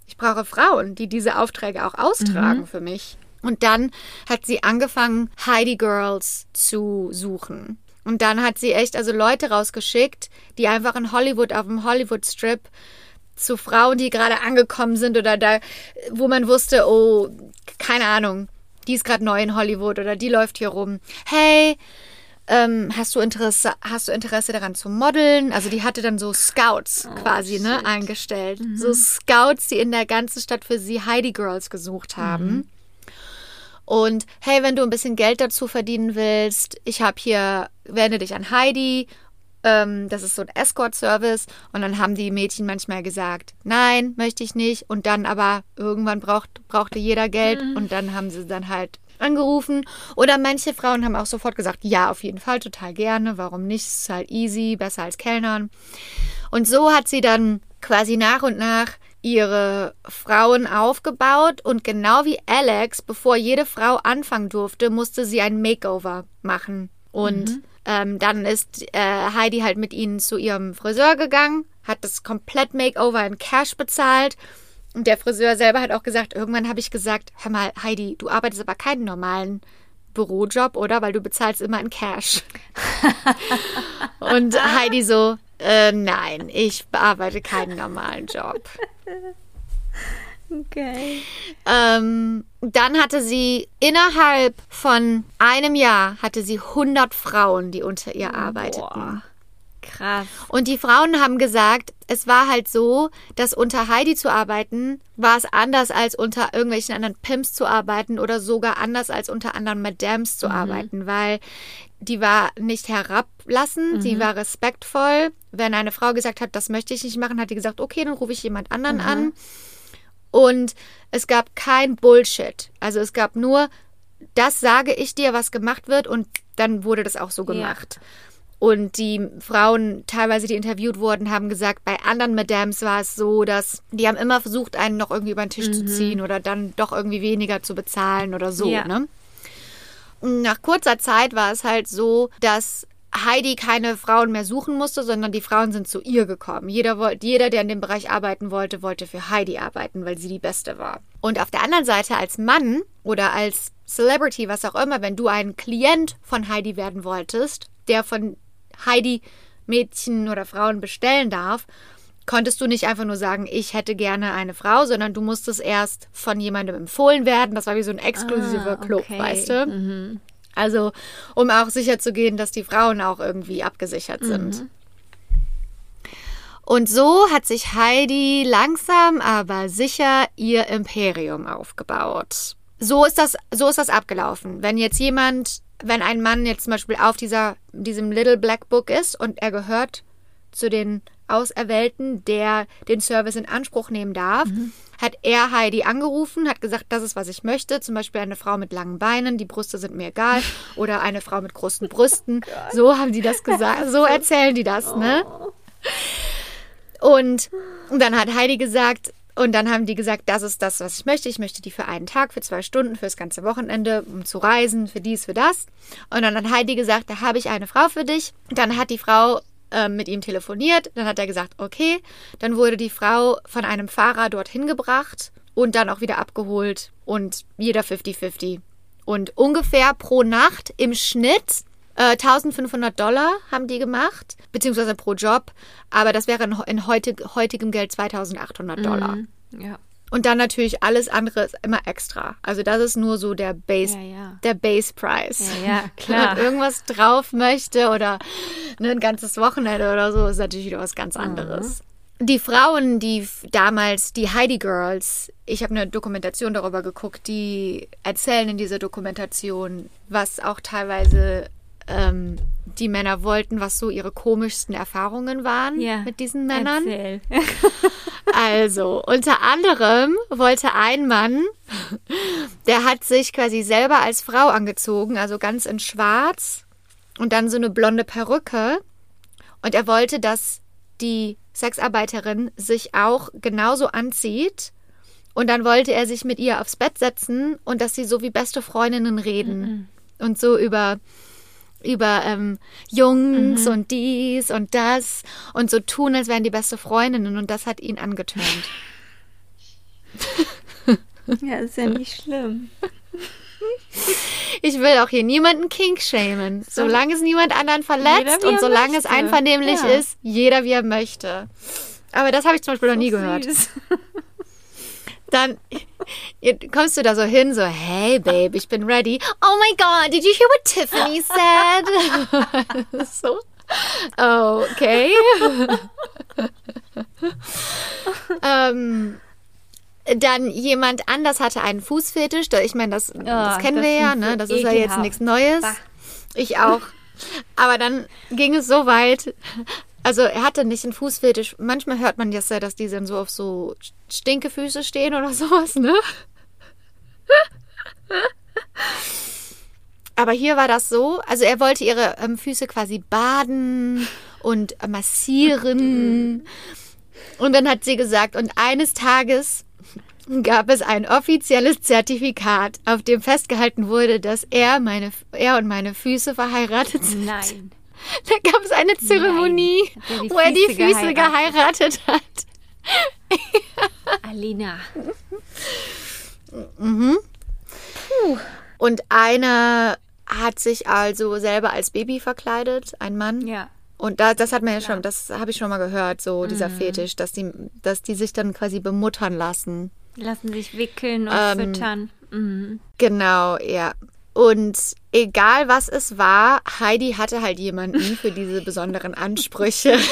ich brauche Frauen, die diese Aufträge auch austragen für mich. Und dann hat sie angefangen, Heidi Girls zu suchen. Und dann hat sie echt also Leute rausgeschickt, die einfach in Hollywood auf dem Hollywood Strip zu Frauen, die gerade angekommen sind oder da, wo man wusste, oh, keine Ahnung, die ist gerade neu in Hollywood oder die läuft hier rum. Hey, ähm, hast du Interesse, hast du Interesse daran zu modeln? Also die hatte dann so Scouts quasi, ne, eingestellt. So Scouts, die in der ganzen Stadt für sie Heidi Girls gesucht haben. Und hey, wenn du ein bisschen Geld dazu verdienen willst, ich habe hier, wende dich an Heidi. Ähm, das ist so ein Escort-Service. Und dann haben die Mädchen manchmal gesagt, nein, möchte ich nicht. Und dann aber irgendwann braucht, brauchte jeder Geld. Und dann haben sie dann halt angerufen. Oder manche Frauen haben auch sofort gesagt, ja, auf jeden Fall, total gerne. Warum nicht? Ist halt easy, besser als Kellnern. Und so hat sie dann quasi nach und nach ihre Frauen aufgebaut und genau wie Alex, bevor jede Frau anfangen durfte, musste sie ein Makeover machen. Und ähm, dann ist äh, Heidi halt mit ihnen zu ihrem Friseur gegangen, hat das komplett Makeover in Cash bezahlt. Und der Friseur selber hat auch gesagt, irgendwann habe ich gesagt, hör mal, Heidi, du arbeitest aber keinen normalen Bürojob, oder? Weil du bezahlst immer in Cash. Und Heidi so, äh, nein, ich bearbeite keinen normalen Job. Okay. Ähm, dann hatte sie innerhalb von einem Jahr hatte sie 100 Frauen, die unter ihr arbeiteten. Boah. Krass. Und die Frauen haben gesagt, es war halt so, dass unter Heidi zu arbeiten, war es anders als unter irgendwelchen anderen Pimps zu arbeiten oder sogar anders als unter anderen Madams zu arbeiten, weil die war nicht herablassend, sie war respektvoll. Wenn eine Frau gesagt hat, das möchte ich nicht machen, hat die gesagt, okay, dann rufe ich jemand anderen an. Und es gab kein Bullshit. Also es gab nur, das sage ich dir, was gemacht wird und dann wurde das auch so gemacht. Und die Frauen, teilweise, die interviewt wurden, haben gesagt, bei anderen Madams war es so, dass die haben immer versucht, einen noch irgendwie über den Tisch zu ziehen oder dann doch irgendwie weniger zu bezahlen oder so, Ja. ne? Nach kurzer Zeit war es halt so, dass Heidi keine Frauen mehr suchen musste, sondern die Frauen sind zu ihr gekommen. Jeder, jeder, der in dem Bereich arbeiten wollte, wollte für Heidi arbeiten, weil sie die Beste war. Und auf der anderen Seite als Mann oder als Celebrity, was auch immer, wenn du ein Klient von Heidi werden wolltest, der von Heidi Mädchen oder Frauen bestellen darf, konntest du nicht einfach nur sagen, ich hätte gerne eine Frau, sondern du musstest erst von jemandem empfohlen werden. Das war wie so ein exklusiver Ah, Club, okay. weißt du? Also, um auch sicher zu gehen, dass die Frauen auch irgendwie abgesichert sind. Und so hat sich Heidi langsam, aber sicher ihr Imperium aufgebaut. So ist das, so ist das abgelaufen. Wenn jetzt jemand, wenn ein Mann jetzt zum Beispiel auf dieser, diesem Little Black Book ist und er gehört zu den Auserwählten, der den Service in Anspruch nehmen darf, hat er Heidi angerufen, hat gesagt, das ist, was ich möchte. Zum Beispiel eine Frau mit langen Beinen, die Brüste sind mir egal. Oder eine Frau mit großen Brüsten. So haben die das gesagt. So erzählen die das, ne? Und dann hat Heidi gesagt, und dann haben die gesagt, das ist das, was ich möchte. Ich möchte die für einen Tag, für zwei Stunden, für das ganze Wochenende, um zu reisen, für dies, für das. Und dann hat Heidi gesagt, da habe ich eine Frau für dich. Dann hat die Frau ähm, mit ihm telefoniert. Dann hat er gesagt, okay. Dann wurde die Frau von einem Fahrer dorthin gebracht und dann auch wieder abgeholt. Und jeder 50-50. Und ungefähr pro Nacht im Schnitt äh, 1500 Dollar haben die gemacht, beziehungsweise pro Job. Aber das wäre in, in heutig, heutigem Geld 2800 Dollar. Ja. Und dann natürlich alles andere ist immer extra. Also das ist nur so der Base, Ja, ja. der Base Price. Ja, ja, Wenn klar. man irgendwas drauf möchte oder ne, ein ganzes Wochenende oder so, ist natürlich wieder was ganz anderes. Die Frauen, die damals, die Heidi Girls, ich habe eine Dokumentation darüber geguckt, die erzählen in dieser Dokumentation, was auch teilweise ähm, die Männer wollten, was so ihre komischsten Erfahrungen waren Ja. mit diesen Männern. Erzähl. Also, unter anderem wollte ein Mann, der hat sich quasi selber als Frau angezogen, also ganz in schwarz und dann so eine blonde Perücke. Und er wollte, dass die Sexarbeiterin sich auch genauso anzieht. Und dann wollte er sich mit ihr aufs Bett setzen und dass sie so wie beste Freundinnen reden. Und so über über ähm, Jungs und dies und das und so tun, als wären die beste Freundinnen und das hat ihn angetönt. Ja, ist ja nicht schlimm. Ich will auch hier niemanden kink shamen. Solange es niemand anderen Jeder, verletzt wie und solange es möchte. einvernehmlich Ja. ist, jeder wie er möchte. Aber das habe ich zum Beispiel noch nie gehört. Dann kommst du da so hin, so, hey Babe, ich bin ready. Oh my God, did you hear what Tiffany said? so, oh, okay. ähm, dann jemand anders hatte einen Fußfetisch. Ich meine, das, das kennen das wir ja, ne? Das ist ja jetzt nichts Neues. Bah. Ich auch. Aber dann ging es so weit. Also er hatte nicht einen Fußfetisch. Manchmal hört man jetzt ja, dass die dann so auf so Stinkefüße stehen oder sowas, ne? Aber hier war das so, also er wollte ihre ähm, Füße quasi baden und äh, massieren. Und dann hat sie gesagt, und eines Tages gab es ein offizielles Zertifikat, auf dem festgehalten wurde, dass er, meine, er und meine Füße verheiratet sind. Nein. Da gab es eine Zeremonie, er die wo er die Füße Füße geheiratet? geheiratet hat. Alina. Und einer hat sich also selber als Baby verkleidet, ein Mann. Ja. Und da, das hat man ja schon, das habe ich schon mal gehört, so dieser Fetisch, dass die, dass die sich dann quasi bemuttern lassen. Lassen sich wickeln und Ähm, füttern. Mhm. Genau, ja. Und egal was es war, Heidi hatte halt jemanden für diese besonderen Ansprüche.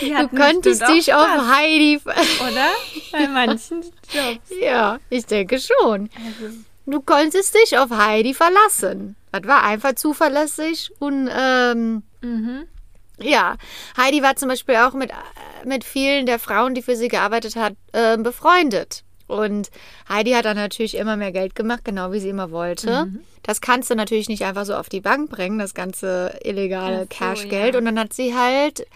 Du könntest dich auf Spaß, Heidi. Oder? Bei manchen Jobs. Ja, ich denke schon. Du konntest dich auf Heidi verlassen. Das war einfach zuverlässig und ähm, ja, Heidi war zum Beispiel auch mit, äh, mit vielen der Frauen, die für sie gearbeitet hat, äh, befreundet. Und Heidi hat dann natürlich immer mehr Geld gemacht, genau wie sie immer wollte. Das kannst du natürlich nicht einfach so auf die Bank bringen, das ganze illegale so, Cashgeld. ja. Und dann hat sie halt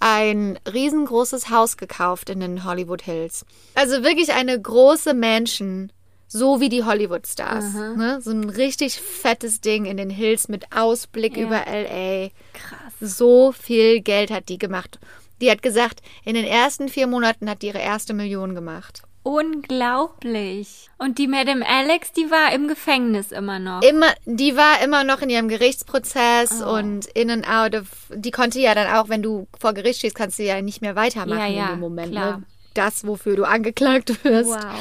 ein riesengroßes Haus gekauft in den Hollywood Hills. Also wirklich eine große Mansion, so wie die Hollywood-Stars. Ne? So ein richtig fettes Ding in den Hills mit Ausblick Ja. über L.A. Krass. So viel Geld hat die gemacht. Die hat gesagt, in den ersten vier Monaten hat die ihre erste Million gemacht. Unglaublich. Und die Madame Alex, die war im Gefängnis immer noch. Immer, die war immer noch in ihrem Gerichtsprozess Oh. und in and out of, die konnte ja dann auch, wenn du vor Gericht stehst, kannst du ja nicht mehr weitermachen Ja, ja, in dem Moment. klar. Ne? Das, wofür du angeklagt wirst. wow.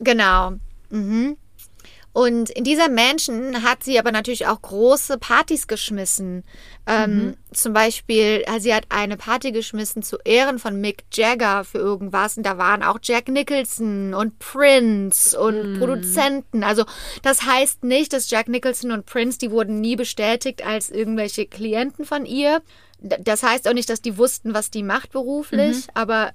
Genau. Mhm. Und in dieser Mansion hat sie aber natürlich auch große Partys geschmissen. Ähm, Zum Beispiel, äh, sie hat eine Party geschmissen zu Ehren von Mick Jagger für irgendwas. Und da waren auch Jack Nicholson und Prince und Produzenten. Also das heißt nicht, dass Jack Nicholson und Prince, die wurden nie bestätigt als irgendwelche Klienten von ihr. Das heißt auch nicht, dass die wussten, was die macht beruflich. Aber,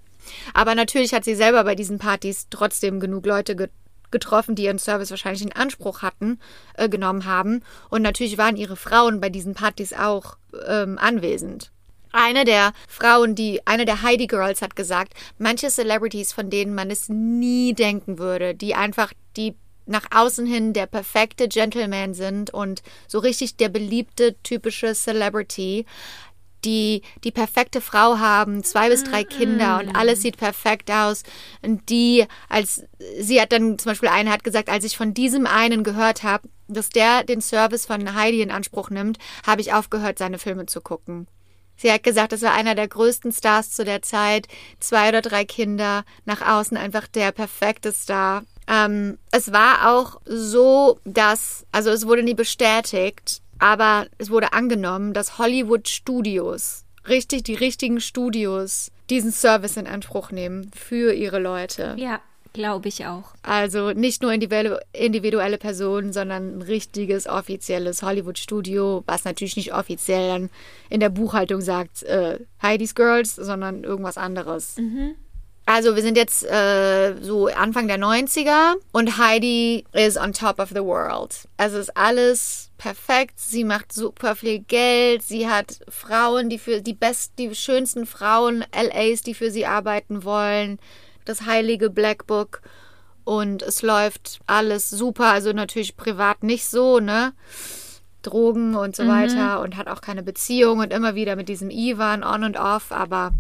aber natürlich hat sie selber bei diesen Partys trotzdem genug Leute ge getroffen, die ihren Service wahrscheinlich in Anspruch hatten, äh, genommen haben. Und natürlich waren ihre Frauen bei diesen Partys auch ähm, anwesend. Eine der Frauen, die, eine der Heidi Girls hat gesagt, manche Celebrities, von denen man es nie denken würde, die einfach die nach außen hin der perfekte Gentleman sind und so richtig der beliebte typische Celebrity, die die perfekte Frau haben, zwei bis drei Kinder und alles sieht perfekt aus. Und die, als sie hat dann zum Beispiel eine hat gesagt, als ich von diesem einen gehört habe, dass der den Service von Heidi in Anspruch nimmt, habe ich aufgehört, seine Filme zu gucken. Sie hat gesagt, es war einer der größten Stars zu der Zeit, zwei oder drei Kinder, nach außen einfach der perfekte Star. Ähm, es war auch so, dass, also es wurde nie bestätigt, aber es wurde angenommen, dass Hollywood Studios, richtig die richtigen Studios, diesen Service in Anspruch nehmen für ihre Leute. Ja, glaube ich auch. Also nicht nur individuelle, Personen, sondern ein richtiges offizielles Hollywood-Studio, was natürlich nicht offiziell dann in der Buchhaltung sagt, äh, Heidi's Girls, sondern irgendwas anderes. Also wir sind jetzt äh, so Anfang der 90er und Heidi is on top of the world. Also ist alles perfekt. Sie macht super viel Geld. Sie hat Frauen, die für die besten, die schönsten Frauen LAs, die für sie arbeiten wollen. Das heilige Black Book. Und es läuft alles super. Also natürlich privat nicht so, ne? Drogen und Mhm. so weiter und hat auch keine Beziehung und immer wieder mit diesem Ivan on und off, aber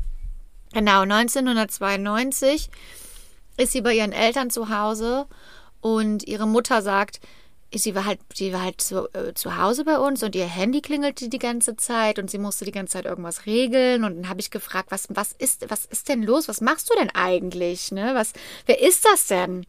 Genau, 1992 ist sie bei ihren Eltern zu Hause und ihre Mutter sagt, sie war halt, sie war halt zu, äh, zu Hause bei uns und ihr Handy klingelte die ganze Zeit und sie musste die ganze Zeit irgendwas regeln und dann habe ich gefragt, was, was ist, was ist denn los? Was machst du denn eigentlich? Ne? Was, wer ist das denn?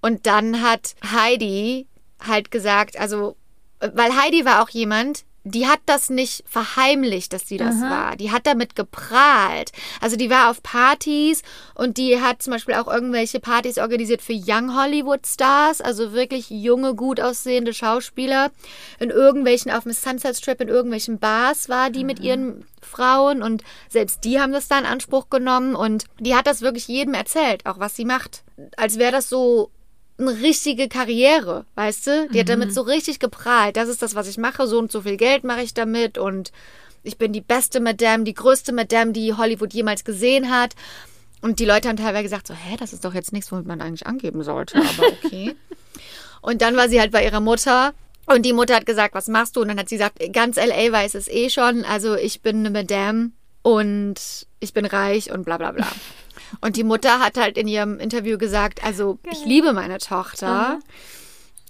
Und dann hat Heidi halt gesagt, also, weil Heidi war auch jemand, die hat das nicht verheimlicht, dass sie das Aha. war. Die hat damit geprahlt. Also die war auf Partys und die hat zum Beispiel auch irgendwelche Partys organisiert für Young Hollywood Stars, also wirklich junge, gut aussehende Schauspieler. In irgendwelchen, auf dem Sunset Strip, in irgendwelchen Bars war die mit ihren Frauen und selbst die haben das da in Anspruch genommen und die hat das wirklich jedem erzählt, auch was sie macht. Als wäre das so eine richtige Karriere, weißt du? Die hat damit so richtig geprahlt. Das ist das, was ich mache. So und so viel Geld mache ich damit und ich bin die beste Madame, die größte Madame, die Hollywood jemals gesehen hat. Und die Leute haben teilweise gesagt so, hä, das ist doch jetzt nichts, womit man eigentlich angeben sollte, aber okay. und dann war sie halt bei ihrer Mutter und die Mutter hat gesagt, was machst du? Und dann hat sie gesagt, ganz LA weiß es eh schon, also ich bin eine Madame und ich bin reich und bla bla bla. Und die Mutter hat halt in ihrem Interview gesagt, also ich liebe meine Tochter.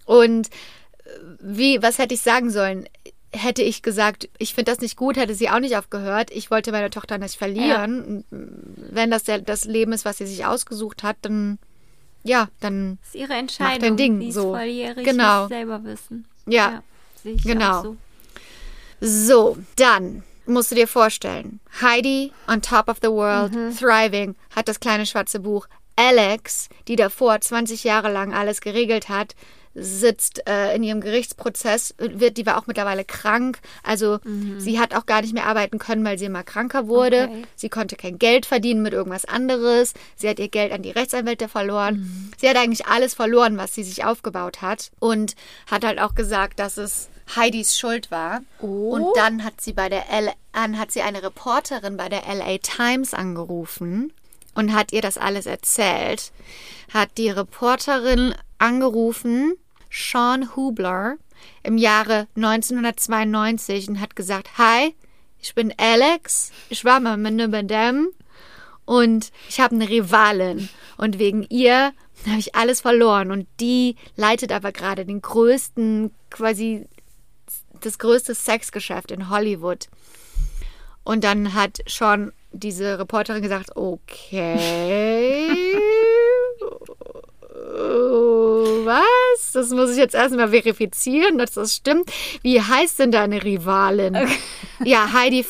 Und äh, wie, was hätte ich sagen sollen? Hätte ich gesagt, ich finde das nicht gut, hätte sie auch nicht aufgehört. Ich wollte meine Tochter nicht verlieren. Wenn das der, das Leben ist, was sie sich ausgesucht hat, dann ja, dann Das ist ihre Entscheidung. dein Ding, Die ist so. volljährig, Genau. selber wissen. ja. ich Genau. So. So, dann musst du dir vorstellen, Heidi on top of the world, thriving, hat das kleine schwarze Buch. Alex, die davor 20 Jahre lang alles geregelt hat, sitzt äh, in ihrem Gerichtsprozess, wird, die war auch mittlerweile krank. Also sie hat auch gar nicht mehr arbeiten können, weil sie immer kranker wurde. Okay. Sie konnte kein Geld verdienen mit irgendwas anderes. Sie hat ihr Geld an die Rechtsanwälte verloren. Sie hat eigentlich alles verloren, was sie sich aufgebaut hat. Und hat halt auch gesagt, dass es Heidis Schuld war. Und dann hat sie bei der L an hat sie eine Reporterin bei der LA Times angerufen und hat ihr das alles erzählt. Hat die Reporterin angerufen, Sean Hubler, im Jahre 1992 und hat gesagt, hi, ich bin Alex, ich war mal mit Madame und ich habe eine Rivalin und wegen ihr habe ich alles verloren und die leitet aber gerade den größten, quasi das größte Sexgeschäft in Hollywood. Und dann hat schon diese Reporterin gesagt, okay. Was? Das muss ich jetzt erstmal verifizieren, dass das stimmt. Wie heißt denn deine Rivalin? Ja, Heidi,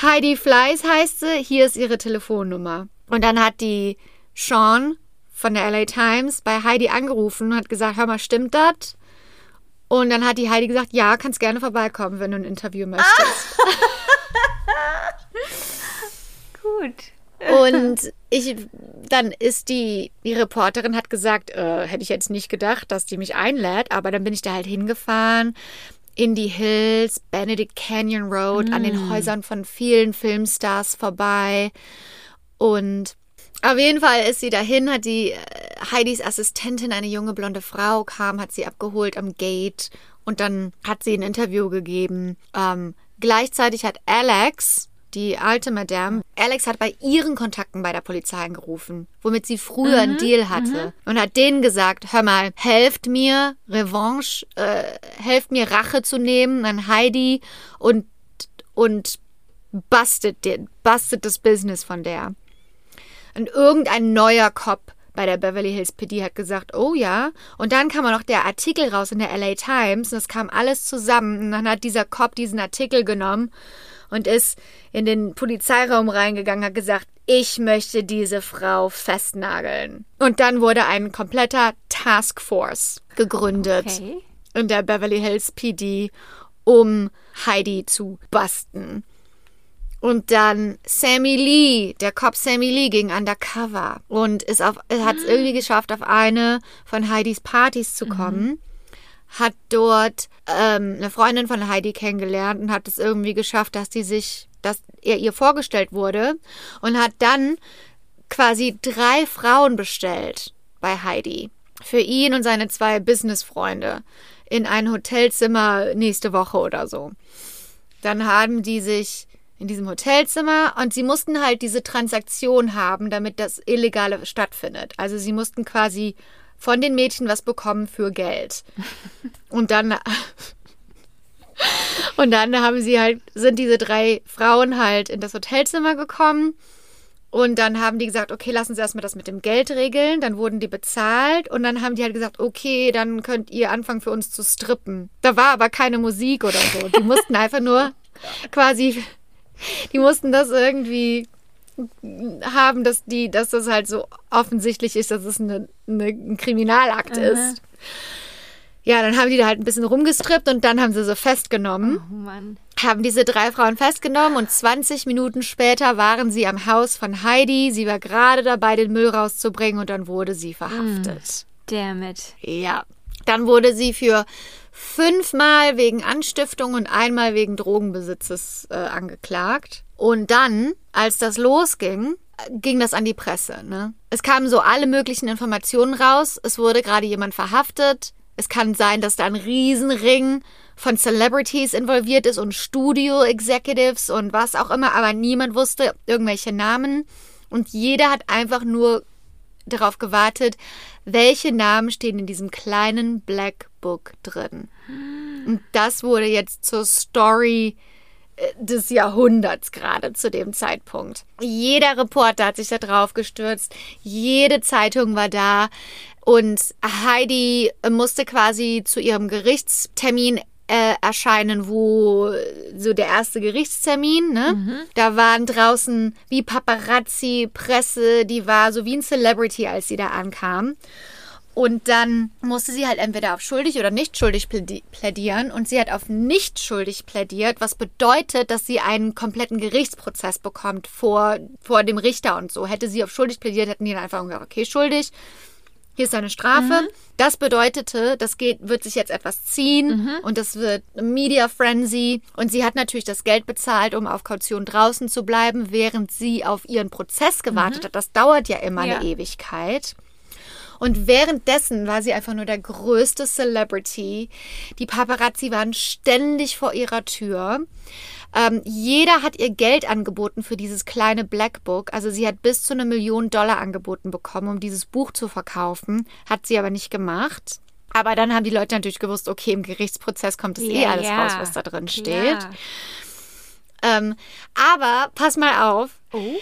Heidi Fleiß heißt sie. Hier ist ihre Telefonnummer. Und dann hat die Sean von der LA Times bei Heidi angerufen und hat gesagt, hör mal, stimmt das? Und dann hat die Heidi gesagt, ja, kannst gerne vorbeikommen, wenn du ein Interview möchtest. Gut. Und ich, dann ist die, die Reporterin hat gesagt, äh, hätte ich jetzt nicht gedacht, dass die mich einlädt, aber dann bin ich da halt hingefahren. In die Hills, Benedict Canyon Road, an den Häusern von vielen Filmstars vorbei. Und auf jeden Fall ist sie dahin, hat die äh, Heidis Assistentin, eine junge blonde Frau, kam, hat sie abgeholt am Gate und dann hat sie ein Interview gegeben. Ähm, gleichzeitig hat Alex, die alte Madame, Alex hat bei ihren Kontakten bei der Polizei angerufen, womit sie früher einen Deal hatte und hat denen gesagt, hör mal, helft mir Revanche, äh, helft mir Rache zu nehmen an Heidi und und bustet den, bustet das Business von der. Und irgendein neuer Cop bei der Beverly Hills PD hat gesagt, oh ja. Und dann kam auch noch der Artikel raus in der LA Times und das kam alles zusammen. Und dann hat dieser Cop diesen Artikel genommen und ist in den Polizeiraum reingegangen, hat gesagt, ich möchte diese Frau festnageln. Und dann wurde ein kompletter Task Force gegründet Okay. in der Beverly Hills PD, um Heidi zu basten. Und dann Sammy Lee, der Cop Sammy Lee ging undercover und ist auf, hat es irgendwie geschafft, auf eine von Heidis Partys zu kommen. Hat dort ähm, eine Freundin von Heidi kennengelernt und hat es irgendwie geschafft, dass die sich, dass er ihr vorgestellt wurde und hat dann quasi drei Frauen bestellt bei Heidi. Für ihn und seine zwei Businessfreunde in ein Hotelzimmer nächste Woche oder so. Dann haben die sich in diesem Hotelzimmer und sie mussten halt diese Transaktion haben, damit das Illegale stattfindet. Also sie mussten quasi von den Mädchen was bekommen für Geld. Und dann und dann haben sie halt sind diese drei Frauen halt in das Hotelzimmer gekommen und dann haben die gesagt, okay, lassen Sie erstmal das mit dem Geld regeln. Dann wurden die bezahlt und dann haben die halt gesagt, okay, dann könnt ihr anfangen für uns zu strippen. Da war aber keine Musik oder so. Die mussten einfach nur quasi die mussten das irgendwie haben, dass die, dass das halt so offensichtlich ist, dass es eine, eine, ein Kriminalakt Aha. ist. Ja, dann haben die da halt ein bisschen rumgestrippt und dann haben sie sie festgenommen, Oh Mann. haben diese drei Frauen festgenommen und 20 Minuten später waren sie am Haus von Heidi. Sie war gerade dabei, den Müll rauszubringen und dann wurde sie verhaftet. Damn it. Ja. Dann wurde sie für fünfmal wegen Anstiftung und einmal wegen Drogenbesitzes äh, angeklagt. Und dann, als das losging, ging das an die Presse. Ne? Es kamen so alle möglichen Informationen raus. Es wurde gerade jemand verhaftet. Es kann sein, dass da ein Riesenring von Celebrities involviert ist und Studio-Executives und was auch immer, aber niemand wusste irgendwelche Namen. Und jeder hat einfach nur darauf gewartet, welche Namen stehen in diesem kleinen Black Book drin. Und das wurde jetzt zur Story äh, des Jahrhunderts gerade zu dem Zeitpunkt. Jeder Reporter hat sich da drauf gestürzt, jede Zeitung war da und Heidi musste quasi zu ihrem Gerichtstermin äh, erscheinen, wo so der erste Gerichtstermin, ne? Da waren draußen wie Paparazzi, Presse, die war so wie ein Celebrity, als sie da ankam. Und dann musste sie halt entweder auf schuldig oder nicht schuldig plädi- plädieren. Und sie hat auf nicht schuldig plädiert, was bedeutet, dass sie einen kompletten Gerichtsprozess bekommt vor, vor dem Richter und so. Hätte sie auf schuldig plädiert, hätten die dann einfach gesagt, okay, schuldig, hier ist deine Strafe. Das bedeutete, das geht, wird sich jetzt etwas ziehen und das wird Media Frenzy. Und sie hat natürlich das Geld bezahlt, um auf Kaution draußen zu bleiben, während sie auf ihren Prozess gewartet hat. Das dauert ja immer Ja. eine Ewigkeit. Und währenddessen war sie einfach nur der größte Celebrity. Die Paparazzi waren ständig vor ihrer Tür. Ähm, jeder hat ihr Geld angeboten für dieses kleine Black Book. Also sie hat bis zu eine Million Dollar angeboten bekommen, um dieses Buch zu verkaufen. Hat sie aber nicht gemacht. Aber dann haben die Leute natürlich gewusst, okay, im Gerichtsprozess kommt es eh Ja, alles ja. raus, was da drin steht. Klar. Ähm, aber pass mal auf, Oh.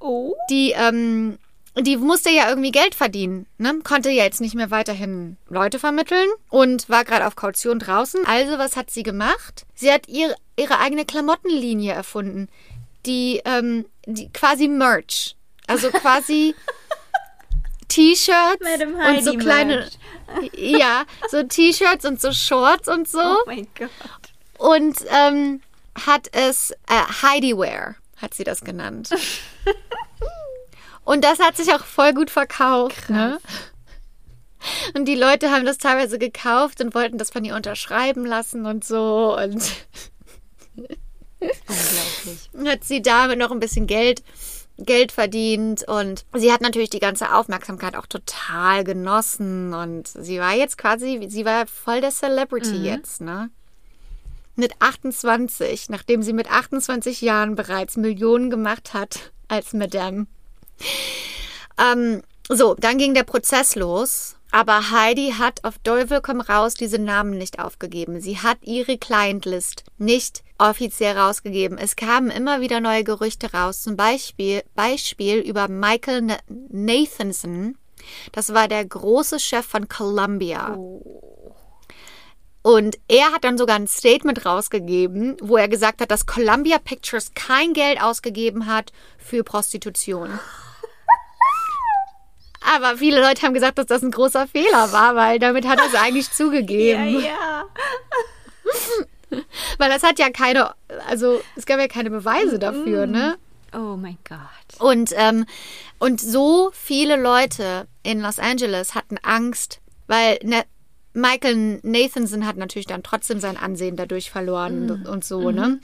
Oh. die, ähm, die musste ja irgendwie Geld verdienen, ne? Konnte ja jetzt nicht mehr weiterhin Leute vermitteln und war gerade auf Kaution draußen. Also, was hat sie gemacht? Sie hat ihre, ihre eigene Klamottenlinie erfunden. Die, ähm, die quasi Merch. Also quasi T-Shirts und so kleine, ja, so T-Shirts und so Shorts und so Oh mein Gott. und ähm, hat es äh, Heidi Wear, hat sie das genannt. und das hat sich auch voll gut verkauft. Ne? Und die Leute haben das teilweise gekauft und wollten das von ihr unterschreiben lassen und so. Und Unglaublich. hat sie damit noch ein bisschen Geld, Geld verdient. Und sie hat natürlich die ganze Aufmerksamkeit auch total genossen. Und sie war jetzt quasi, sie war voll der Celebrity jetzt, ne? Mit 28, nachdem sie mit 28 Jahren bereits Millionen gemacht hat als Madame. Ähm, so, dann ging der Prozess los. Aber Heidi hat auf Teufel komm raus diese Namen nicht aufgegeben. Sie hat ihre Clientlist nicht offiziell rausgegeben. Es kamen immer wieder neue Gerüchte raus. Zum Beispiel, Beispiel über Michael Na- Nathanson. Das war der große Chef von Columbia. Und er hat dann sogar ein Statement rausgegeben, wo er gesagt hat, dass Columbia Pictures kein Geld ausgegeben hat für Prostitution. Aber viele Leute haben gesagt, dass das ein großer Fehler war, weil damit hat er es eigentlich zugegeben. ja. Weil das hat ja keine, also es gab ja keine Beweise dafür, ne? Oh mein Gott. Und, ähm, und so viele Leute in Los Angeles hatten Angst, weil ne, Michael Nathanson hat natürlich dann trotzdem sein Ansehen dadurch verloren und, und so, ne?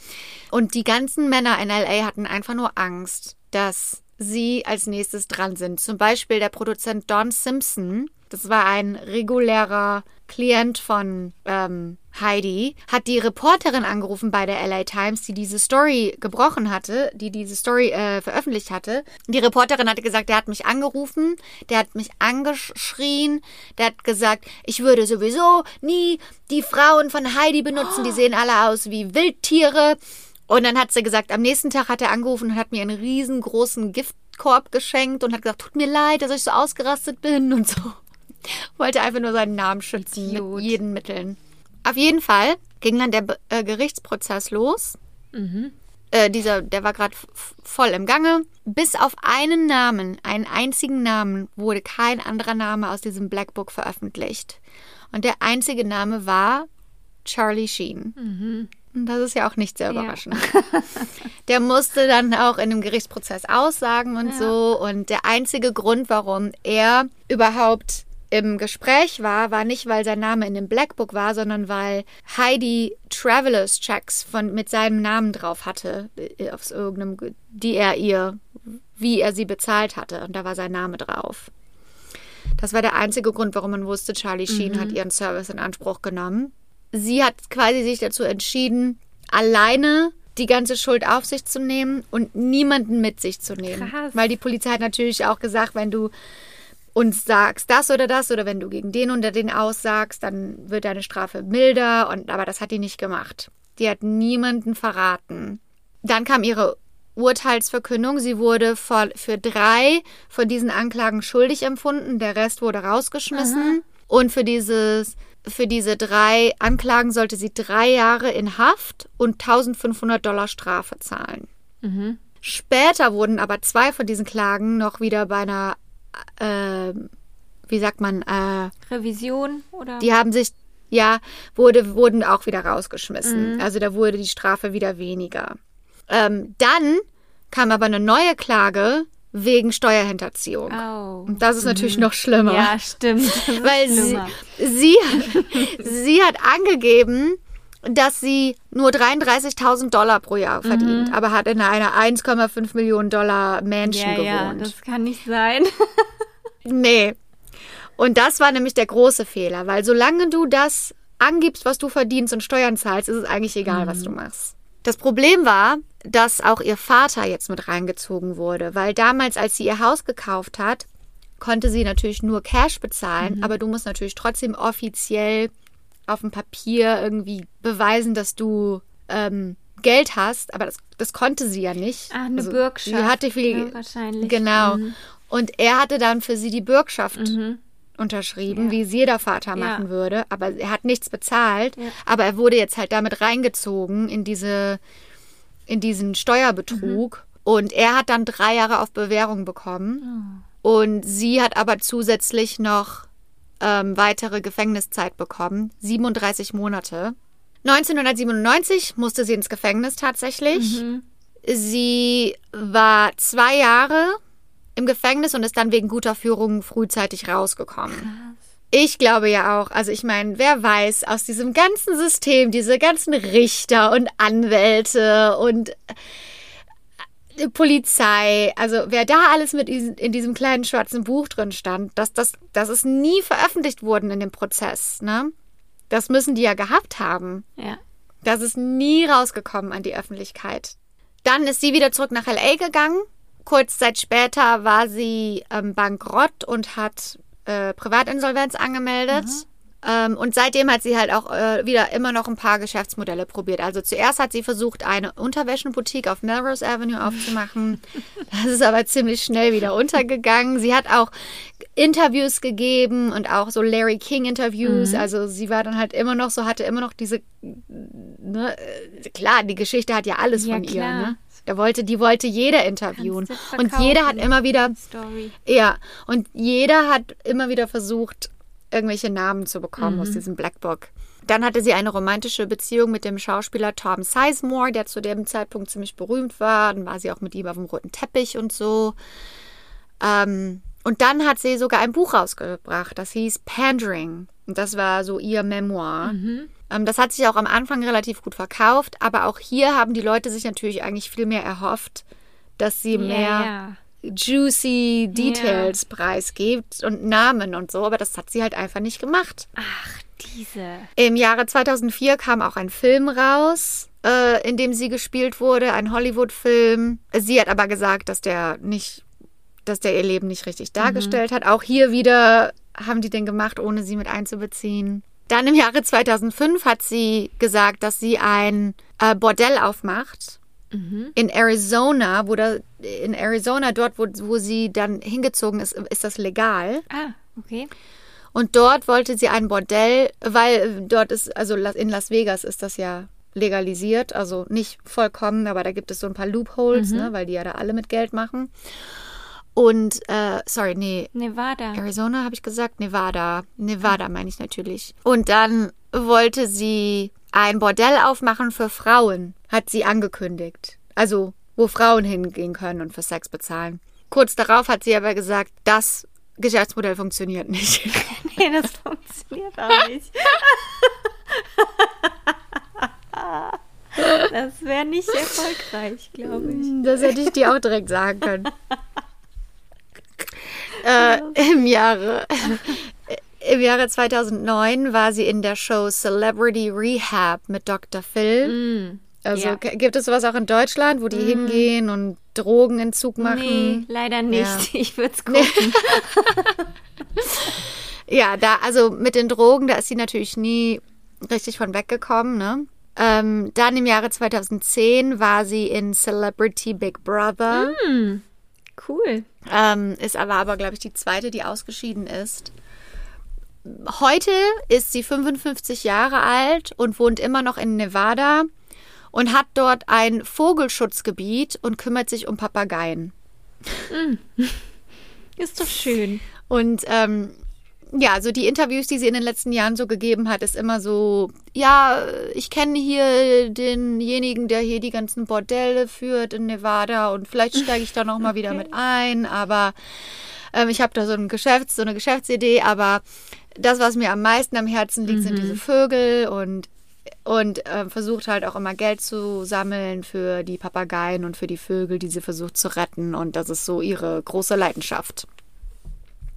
Und die ganzen Männer in LA hatten einfach nur Angst, dass sie als nächstes dran sind. Zum Beispiel der Produzent Don Simpson. Das war ein regulärer Klient von ähm, Heidi, hat die Reporterin angerufen bei der LA Times, die diese Story gebrochen hatte, die diese Story äh, veröffentlicht hatte. Die Reporterin hatte gesagt, der hat mich angerufen, der hat mich angeschrien, der hat gesagt, ich würde sowieso nie die Frauen von Heidi benutzen, die sehen alle aus wie Wildtiere. Und dann hat sie gesagt, am nächsten Tag hat er angerufen und hat mir einen riesengroßen Giftkorb geschenkt und hat gesagt, tut mir leid, dass ich so ausgerastet bin und so. Wollte einfach nur seinen Namen schützen Idiot. mit jeden Mitteln. Auf jeden Fall ging dann der äh, Gerichtsprozess los. Äh, dieser, der war gerade voll im Gange. Bis auf einen Namen, einen einzigen Namen, wurde kein anderer Name aus diesem Black Book veröffentlicht. Und der einzige Name war Charlie Sheen. Und das ist ja auch nicht sehr Ja. überraschend. Der musste dann auch in dem Gerichtsprozess aussagen und so. Und der einzige Grund, warum er überhaupt im Gespräch war, war nicht, weil sein Name in dem Black Book war, sondern weil Heidi Travelers Checks von, mit seinem Namen drauf hatte, äh, auf irgendeinem, Ge- die er ihr, wie er sie bezahlt hatte. Und da war sein Name drauf. Das war der einzige Grund, warum man wusste, Charlie Sheen hat ihren Service in Anspruch genommen. Sie hat quasi sich dazu entschieden, alleine die ganze Schuld auf sich zu nehmen und niemanden mit sich zu nehmen. Krass. Weil die Polizei hat natürlich auch gesagt, wenn du uns sagst das oder das oder wenn du gegen den oder den aussagst, dann wird deine Strafe milder. Und aber das hat die nicht gemacht. Die hat niemanden verraten. Dann kam ihre Urteilsverkündung. Sie wurde für, für drei von diesen Anklagen schuldig empfunden. Der Rest wurde rausgeschmissen. Und für dieses für diese drei Anklagen sollte sie drei Jahre in Haft und 1500 Dollar Strafe zahlen. Später wurden aber zwei von diesen Klagen noch wieder bei einer, äh, wie sagt man, äh, Revision oder? die haben sich, ja, wurde, wurden auch wieder rausgeschmissen. Also da wurde die Strafe wieder weniger. Ähm, dann kam aber eine neue Klage wegen Steuerhinterziehung. Oh. Und das ist natürlich noch schlimmer. Ja, stimmt. Weil sie, schlimmer. sie, sie hat angegeben, dass sie nur 33.000 Dollar pro Jahr verdient, aber hat in einer 1,5 Millionen Dollar Mansion Mhm. ja, ja, gewohnt. das kann nicht sein. Nee. Und das war nämlich der große Fehler, weil solange du das angibst, was du verdienst und Steuern zahlst, ist es eigentlich egal, was du machst. Das Problem war, dass auch ihr Vater jetzt mit reingezogen wurde, weil damals, als sie ihr Haus gekauft hat, konnte sie natürlich nur Cash bezahlen, aber du musst natürlich trotzdem offiziell auf dem Papier irgendwie beweisen, dass du ähm, Geld hast, aber das, das konnte sie ja nicht. Ah, eine Also, Bürgschaft. Sie hatte viel, ne, wahrscheinlich. Genau. Mhm. Und er hatte dann für sie die Bürgschaft unterschrieben, Ja. wie es jeder Vater Ja. machen würde. Aber er hat nichts bezahlt. Ja. Aber er wurde jetzt halt damit reingezogen in diese, in diesen Steuerbetrug. Mhm. Und er hat dann drei Jahre auf Bewährung bekommen. Oh. Und sie hat aber zusätzlich noch ähm, weitere Gefängniszeit bekommen. 37 Monate. 1997 musste sie ins Gefängnis tatsächlich. Mhm. Sie war zwei Jahre im Gefängnis und ist dann wegen guter Führung frühzeitig rausgekommen. Ich glaube ja auch, also ich meine, wer weiß aus diesem ganzen System, diese ganzen Richter und Anwälte und äh, Polizei, also wer da alles mit in diesem kleinen schwarzen Buch drin stand, dass das, das ist nie veröffentlicht worden in dem Prozess, ne? Das müssen die ja gehabt haben. Ja. Das ist nie rausgekommen an die Öffentlichkeit. Dann ist sie wieder zurück nach LA gegangen. Kurz Zeit später war sie ähm, bankrott und hat äh, Privatinsolvenz angemeldet. Ähm, und seitdem hat sie halt auch äh, wieder immer noch ein paar Geschäftsmodelle probiert. Also zuerst hat sie versucht, eine Unterwäschenboutique auf Melrose Avenue aufzumachen. Das ist aber ziemlich schnell wieder untergegangen. Sie hat auch Interviews gegeben und auch so Larry King Interviews. Also sie war dann halt immer noch so, hatte immer noch diese, ne, klar, die Geschichte hat ja alles Ja, von ihr, klar. ne? Da wollte, die wollte jeder interviewen. Und jeder hat immer wieder, Story. ja, und jeder hat immer wieder versucht, irgendwelche Namen zu bekommen aus diesem Black Book. Dann hatte sie eine romantische Beziehung mit dem Schauspieler Tom Sizemore, der zu dem Zeitpunkt ziemlich berühmt war. Dann war sie auch mit ihm auf dem roten Teppich und so. Ähm, und dann hat sie sogar ein Buch rausgebracht, das hieß Pandering. Und das war so ihr Memoir. Ähm, das hat sich auch am Anfang relativ gut verkauft, aber auch hier haben die Leute sich natürlich eigentlich viel mehr erhofft, dass sie mehr juicy Details preisgibt und Namen und so, aber das hat sie halt einfach nicht gemacht. Ach, diese. Im Jahre 2004 kam auch ein Film raus, äh, in dem sie gespielt wurde, ein Hollywood-Film. Sie hat aber gesagt, dass der nicht, dass der ihr Leben nicht richtig dargestellt hat. Auch hier wieder haben die den gemacht, ohne sie mit einzubeziehen. Dann im Jahre 2005 hat sie gesagt, dass sie ein äh, Bordell aufmacht in Arizona, wo da, in Arizona, dort, wo, wo sie dann hingezogen ist, ist das legal. Ah, okay. Und dort wollte sie ein Bordell, weil dort ist, also in Las Vegas ist das ja legalisiert, also nicht vollkommen, aber da gibt es so ein paar Loopholes, ne, weil die ja da alle mit Geld machen. Und, äh, sorry, nee, Nevada. Arizona habe ich gesagt, Nevada. Nevada meine ich natürlich. Und dann wollte sie ein Bordell aufmachen für Frauen, hat sie angekündigt. Also, wo Frauen hingehen können und für Sex bezahlen. Kurz darauf hat sie aber gesagt, das Geschäftsmodell funktioniert nicht. Nee, das funktioniert auch nicht. Das wäre nicht erfolgreich, glaube ich. Das hätte ich dir auch direkt sagen können. Äh, Im Jahre. Im Jahre 2009 war sie in der Show Celebrity Rehab mit Dr. Phil. Also ja. gibt es sowas auch in Deutschland, wo die hingehen und Drogenentzug machen? Nee, leider nicht. Ja. Ich würde es gucken. Ja, da, also mit den Drogen, da ist sie natürlich nie richtig von weggekommen, ne? Ähm, dann im Jahre 2010 war sie in Celebrity Big Brother. Cool. Ähm, ist aber, aber glaube ich, die zweite, die ausgeschieden ist. Heute ist sie 55 Jahre alt und wohnt immer noch in Nevada und hat dort ein Vogelschutzgebiet und kümmert sich um Papageien. Ist doch schön. Und ähm, ja, also die Interviews, die sie in den letzten Jahren so gegeben hat, ist immer so, ja, ich kenne hier denjenigen, der hier die ganzen Bordelle führt in Nevada und vielleicht steige ich da noch mal wieder mit ein, aber ähm, ich habe da so ein Geschäfts-, so eine Geschäftsidee, aber das, was mir am meisten am Herzen liegt, sind diese Vögel und und ähm, versucht halt auch immer Geld zu sammeln für die Papageien und für die Vögel, die sie versucht zu retten. Und das ist so ihre große Leidenschaft.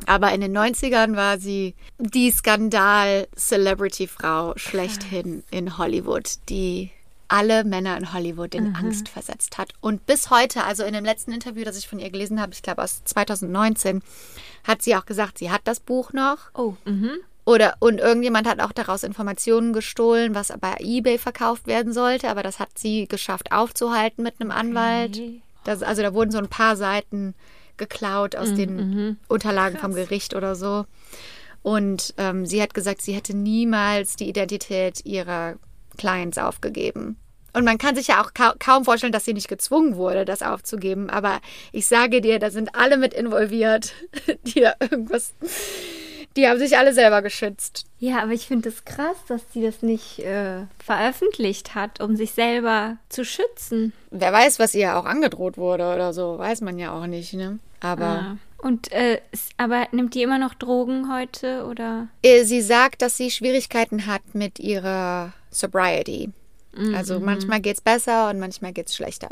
Aber in den 90ern war sie die Skandal-Celebrity-Frau schlechthin in Hollywood, die alle Männer in Hollywood in Angst versetzt hat. Und bis heute, also in dem letzten Interview, das ich von ihr gelesen habe, ich glaube aus 2019, hat sie auch gesagt, sie hat das Buch noch. Oh, mhm. Oder und irgendjemand hat auch daraus Informationen gestohlen, was bei eBay verkauft werden sollte, aber das hat sie geschafft aufzuhalten mit einem Anwalt. Das, also da wurden so ein paar Seiten geklaut aus den Unterlagen vom Gericht oder so. Und ähm, sie hat gesagt, sie hätte niemals die Identität ihrer Clients aufgegeben. Und man kann sich ja auch ka kaum vorstellen, dass sie nicht gezwungen wurde, das aufzugeben. Aber ich sage dir, da sind alle mit involviert, die da irgendwas. Die haben sich alle selber geschützt. Ja, aber ich finde es krass, dass sie das nicht äh, veröffentlicht hat, um sich selber zu schützen. Wer weiß, was ihr auch angedroht wurde oder so, weiß man ja auch nicht, ne? Aber Ja. Und äh, aber nimmt die immer noch Drogen heute oder? äh, sie sagt, dass sie Schwierigkeiten hat mit ihrer Sobriety. Also manchmal geht's besser und manchmal geht's schlechter.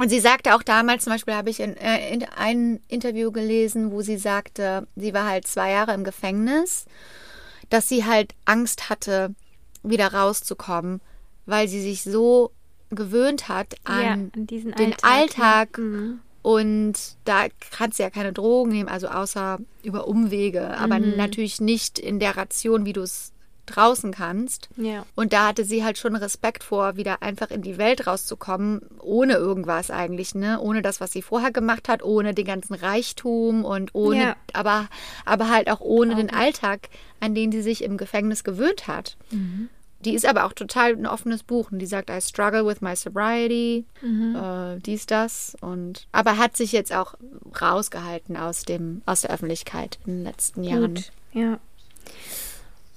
Und sie sagte auch damals, zum Beispiel habe ich in, äh, in ein Interview gelesen, wo sie sagte, sie war halt zwei Jahre im Gefängnis, dass sie halt Angst hatte, wieder rauszukommen, weil sie sich so gewöhnt hat an, ja, an den Alltag. Alltag, ne? und da kannst du ja keine Drogen nehmen, also außer über Umwege, aber natürlich nicht in der Ration, wie du es draußen kannst. Ja. Und da hatte sie halt schon Respekt vor, wieder einfach in die Welt rauszukommen, ohne irgendwas eigentlich, ne? Ohne das, was sie vorher gemacht hat, ohne den ganzen Reichtum und ohne, Ja. aber, aber halt auch ohne den Alltag, an den sie sich im Gefängnis gewöhnt hat. Die ist aber auch total ein offenes Buch und die sagt, I struggle with my sobriety, äh, dies, das. Und aber hat sich jetzt auch rausgehalten aus dem, aus der Öffentlichkeit in den letzten Jahren. Gut. Ja.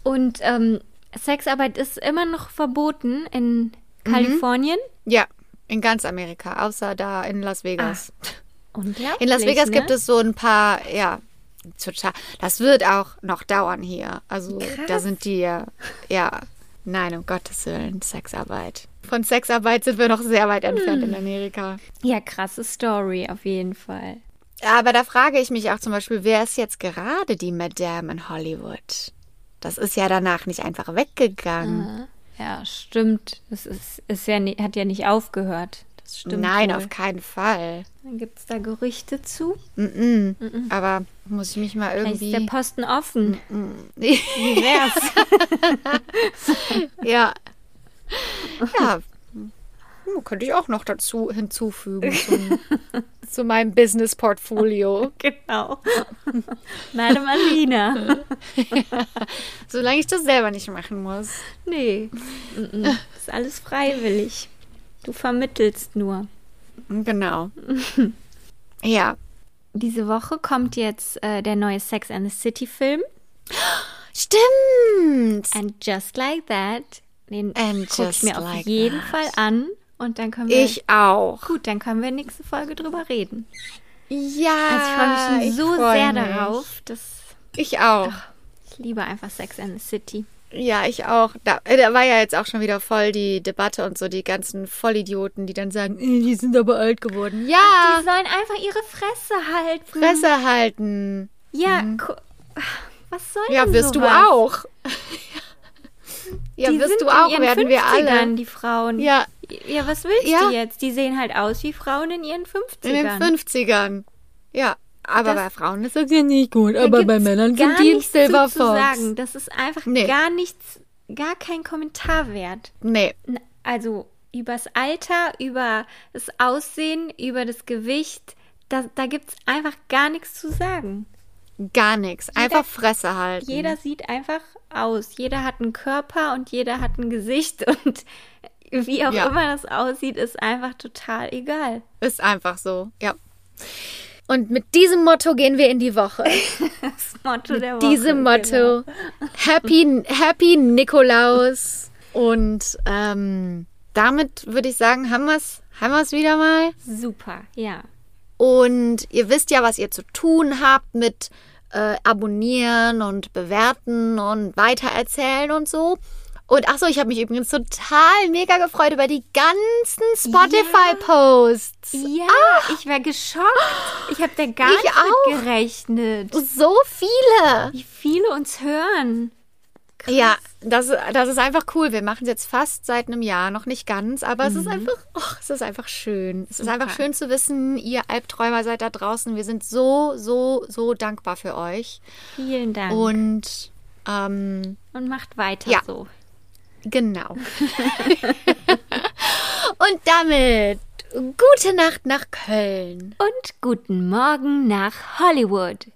Und ähm, Sexarbeit ist immer noch verboten in Kalifornien. Ja, in ganz Amerika, außer da in Las Vegas. Unglaublich, In Las Vegas ne? gibt es so ein paar, ja, total. Das wird auch noch dauern hier. Also da sind die ja, ja, nein, um Gottes Willen, Sexarbeit. Von Sexarbeit sind wir noch sehr weit entfernt in Amerika. Ja, krasse Story auf jeden Fall. Aber da frage ich mich auch zum Beispiel, wer ist jetzt gerade die Madame in Hollywood? Das ist ja danach nicht einfach weggegangen. Ja, stimmt. Das ist, ist ja, hat ja nicht aufgehört. Das stimmt. Nein, wohl. auf keinen Fall. Dann gibt es da Gerüchte zu. Mm-mm. Aber muss ich mich mal Vielleicht ist irgendwie. der Posten offen. Wie wär's? ja. Ja. Hm, Könnte ich auch noch dazu hinzufügen zum, zu meinem Business-Portfolio. genau. Madame Alina. Solange ich das selber nicht machen muss. Nee. Ist alles freiwillig. Du vermittelst nur. Genau. Ja. Diese Woche kommt jetzt äh, der neue Sex and the City Film. Stimmt. And just like that. Den gucke ich mir auf like jeden that. Fall an. Und dann können wir. Ich auch. Gut, dann können wir nächste Folge drüber reden. Ja. Also ich freue mich schon so sehr mich. darauf. dass Ich auch. ich liebe einfach Sex and the City. Ja, ich auch. Da, äh, da war ja jetzt auch schon wieder voll die Debatte und so, die ganzen Vollidioten, die dann sagen, "Äh, die sind aber alt geworden. Ja, Die sollen einfach ihre Fresse halten. Fresse halten. Ja, gu- was soll Ja, denn wirst du sowas? auch. ja, die wirst du auch, werden wir 50ern, alle. die Frauen. Ja, Ja, was willst Ja. du jetzt? Die sehen halt aus wie Frauen in ihren 50ern. in den 50ern. Ja, aber Das- bei Frauen ist das ja nicht gut. Aber bei Männern sind die im Silver zu, zu Fox. sagen. Das ist einfach Nee. gar nichts, gar kein Kommentar wert. Nee, Also übers Alter, über das Aussehen, über das Gewicht, da, da gibt es einfach gar nichts zu sagen. gar nichts. Einfach Fresse halten. Jeder sieht einfach aus. Jeder hat einen Körper und jeder hat ein Gesicht und wie auch Ja. immer das aussieht, ist einfach total egal. Ist einfach so, ja. Und mit diesem Motto gehen wir in die Woche. Das Motto der Woche. diesem Motto. Genau. Happy, Happy Nikolaus. Und ähm, damit würde ich sagen, haben wir es haben wir's wieder mal. Super, ja. Und ihr wisst ja, was ihr zu tun habt mit äh, abonnieren und bewerten und weitererzählen und so. Und ach so, ich habe mich übrigens total mega gefreut über die ganzen Spotify-Posts. Ja, ich wäre geschockt. Ich habe da gar Ah. Ich nicht auch. mit gerechnet. So viele. Wie viele uns hören. Ja, das, das ist einfach cool. Wir machen es jetzt fast seit einem Jahr, noch nicht ganz, aber es ist einfach, oh, es ist einfach schön. Es ist einfach schön zu wissen, ihr Albträumer seid da draußen. Wir sind so, so, so dankbar für euch. Vielen Dank. Und ähm, Und macht weiter Ja. so. Genau. Und damit gute Nacht nach Köln. Und guten Morgen nach Hollywood.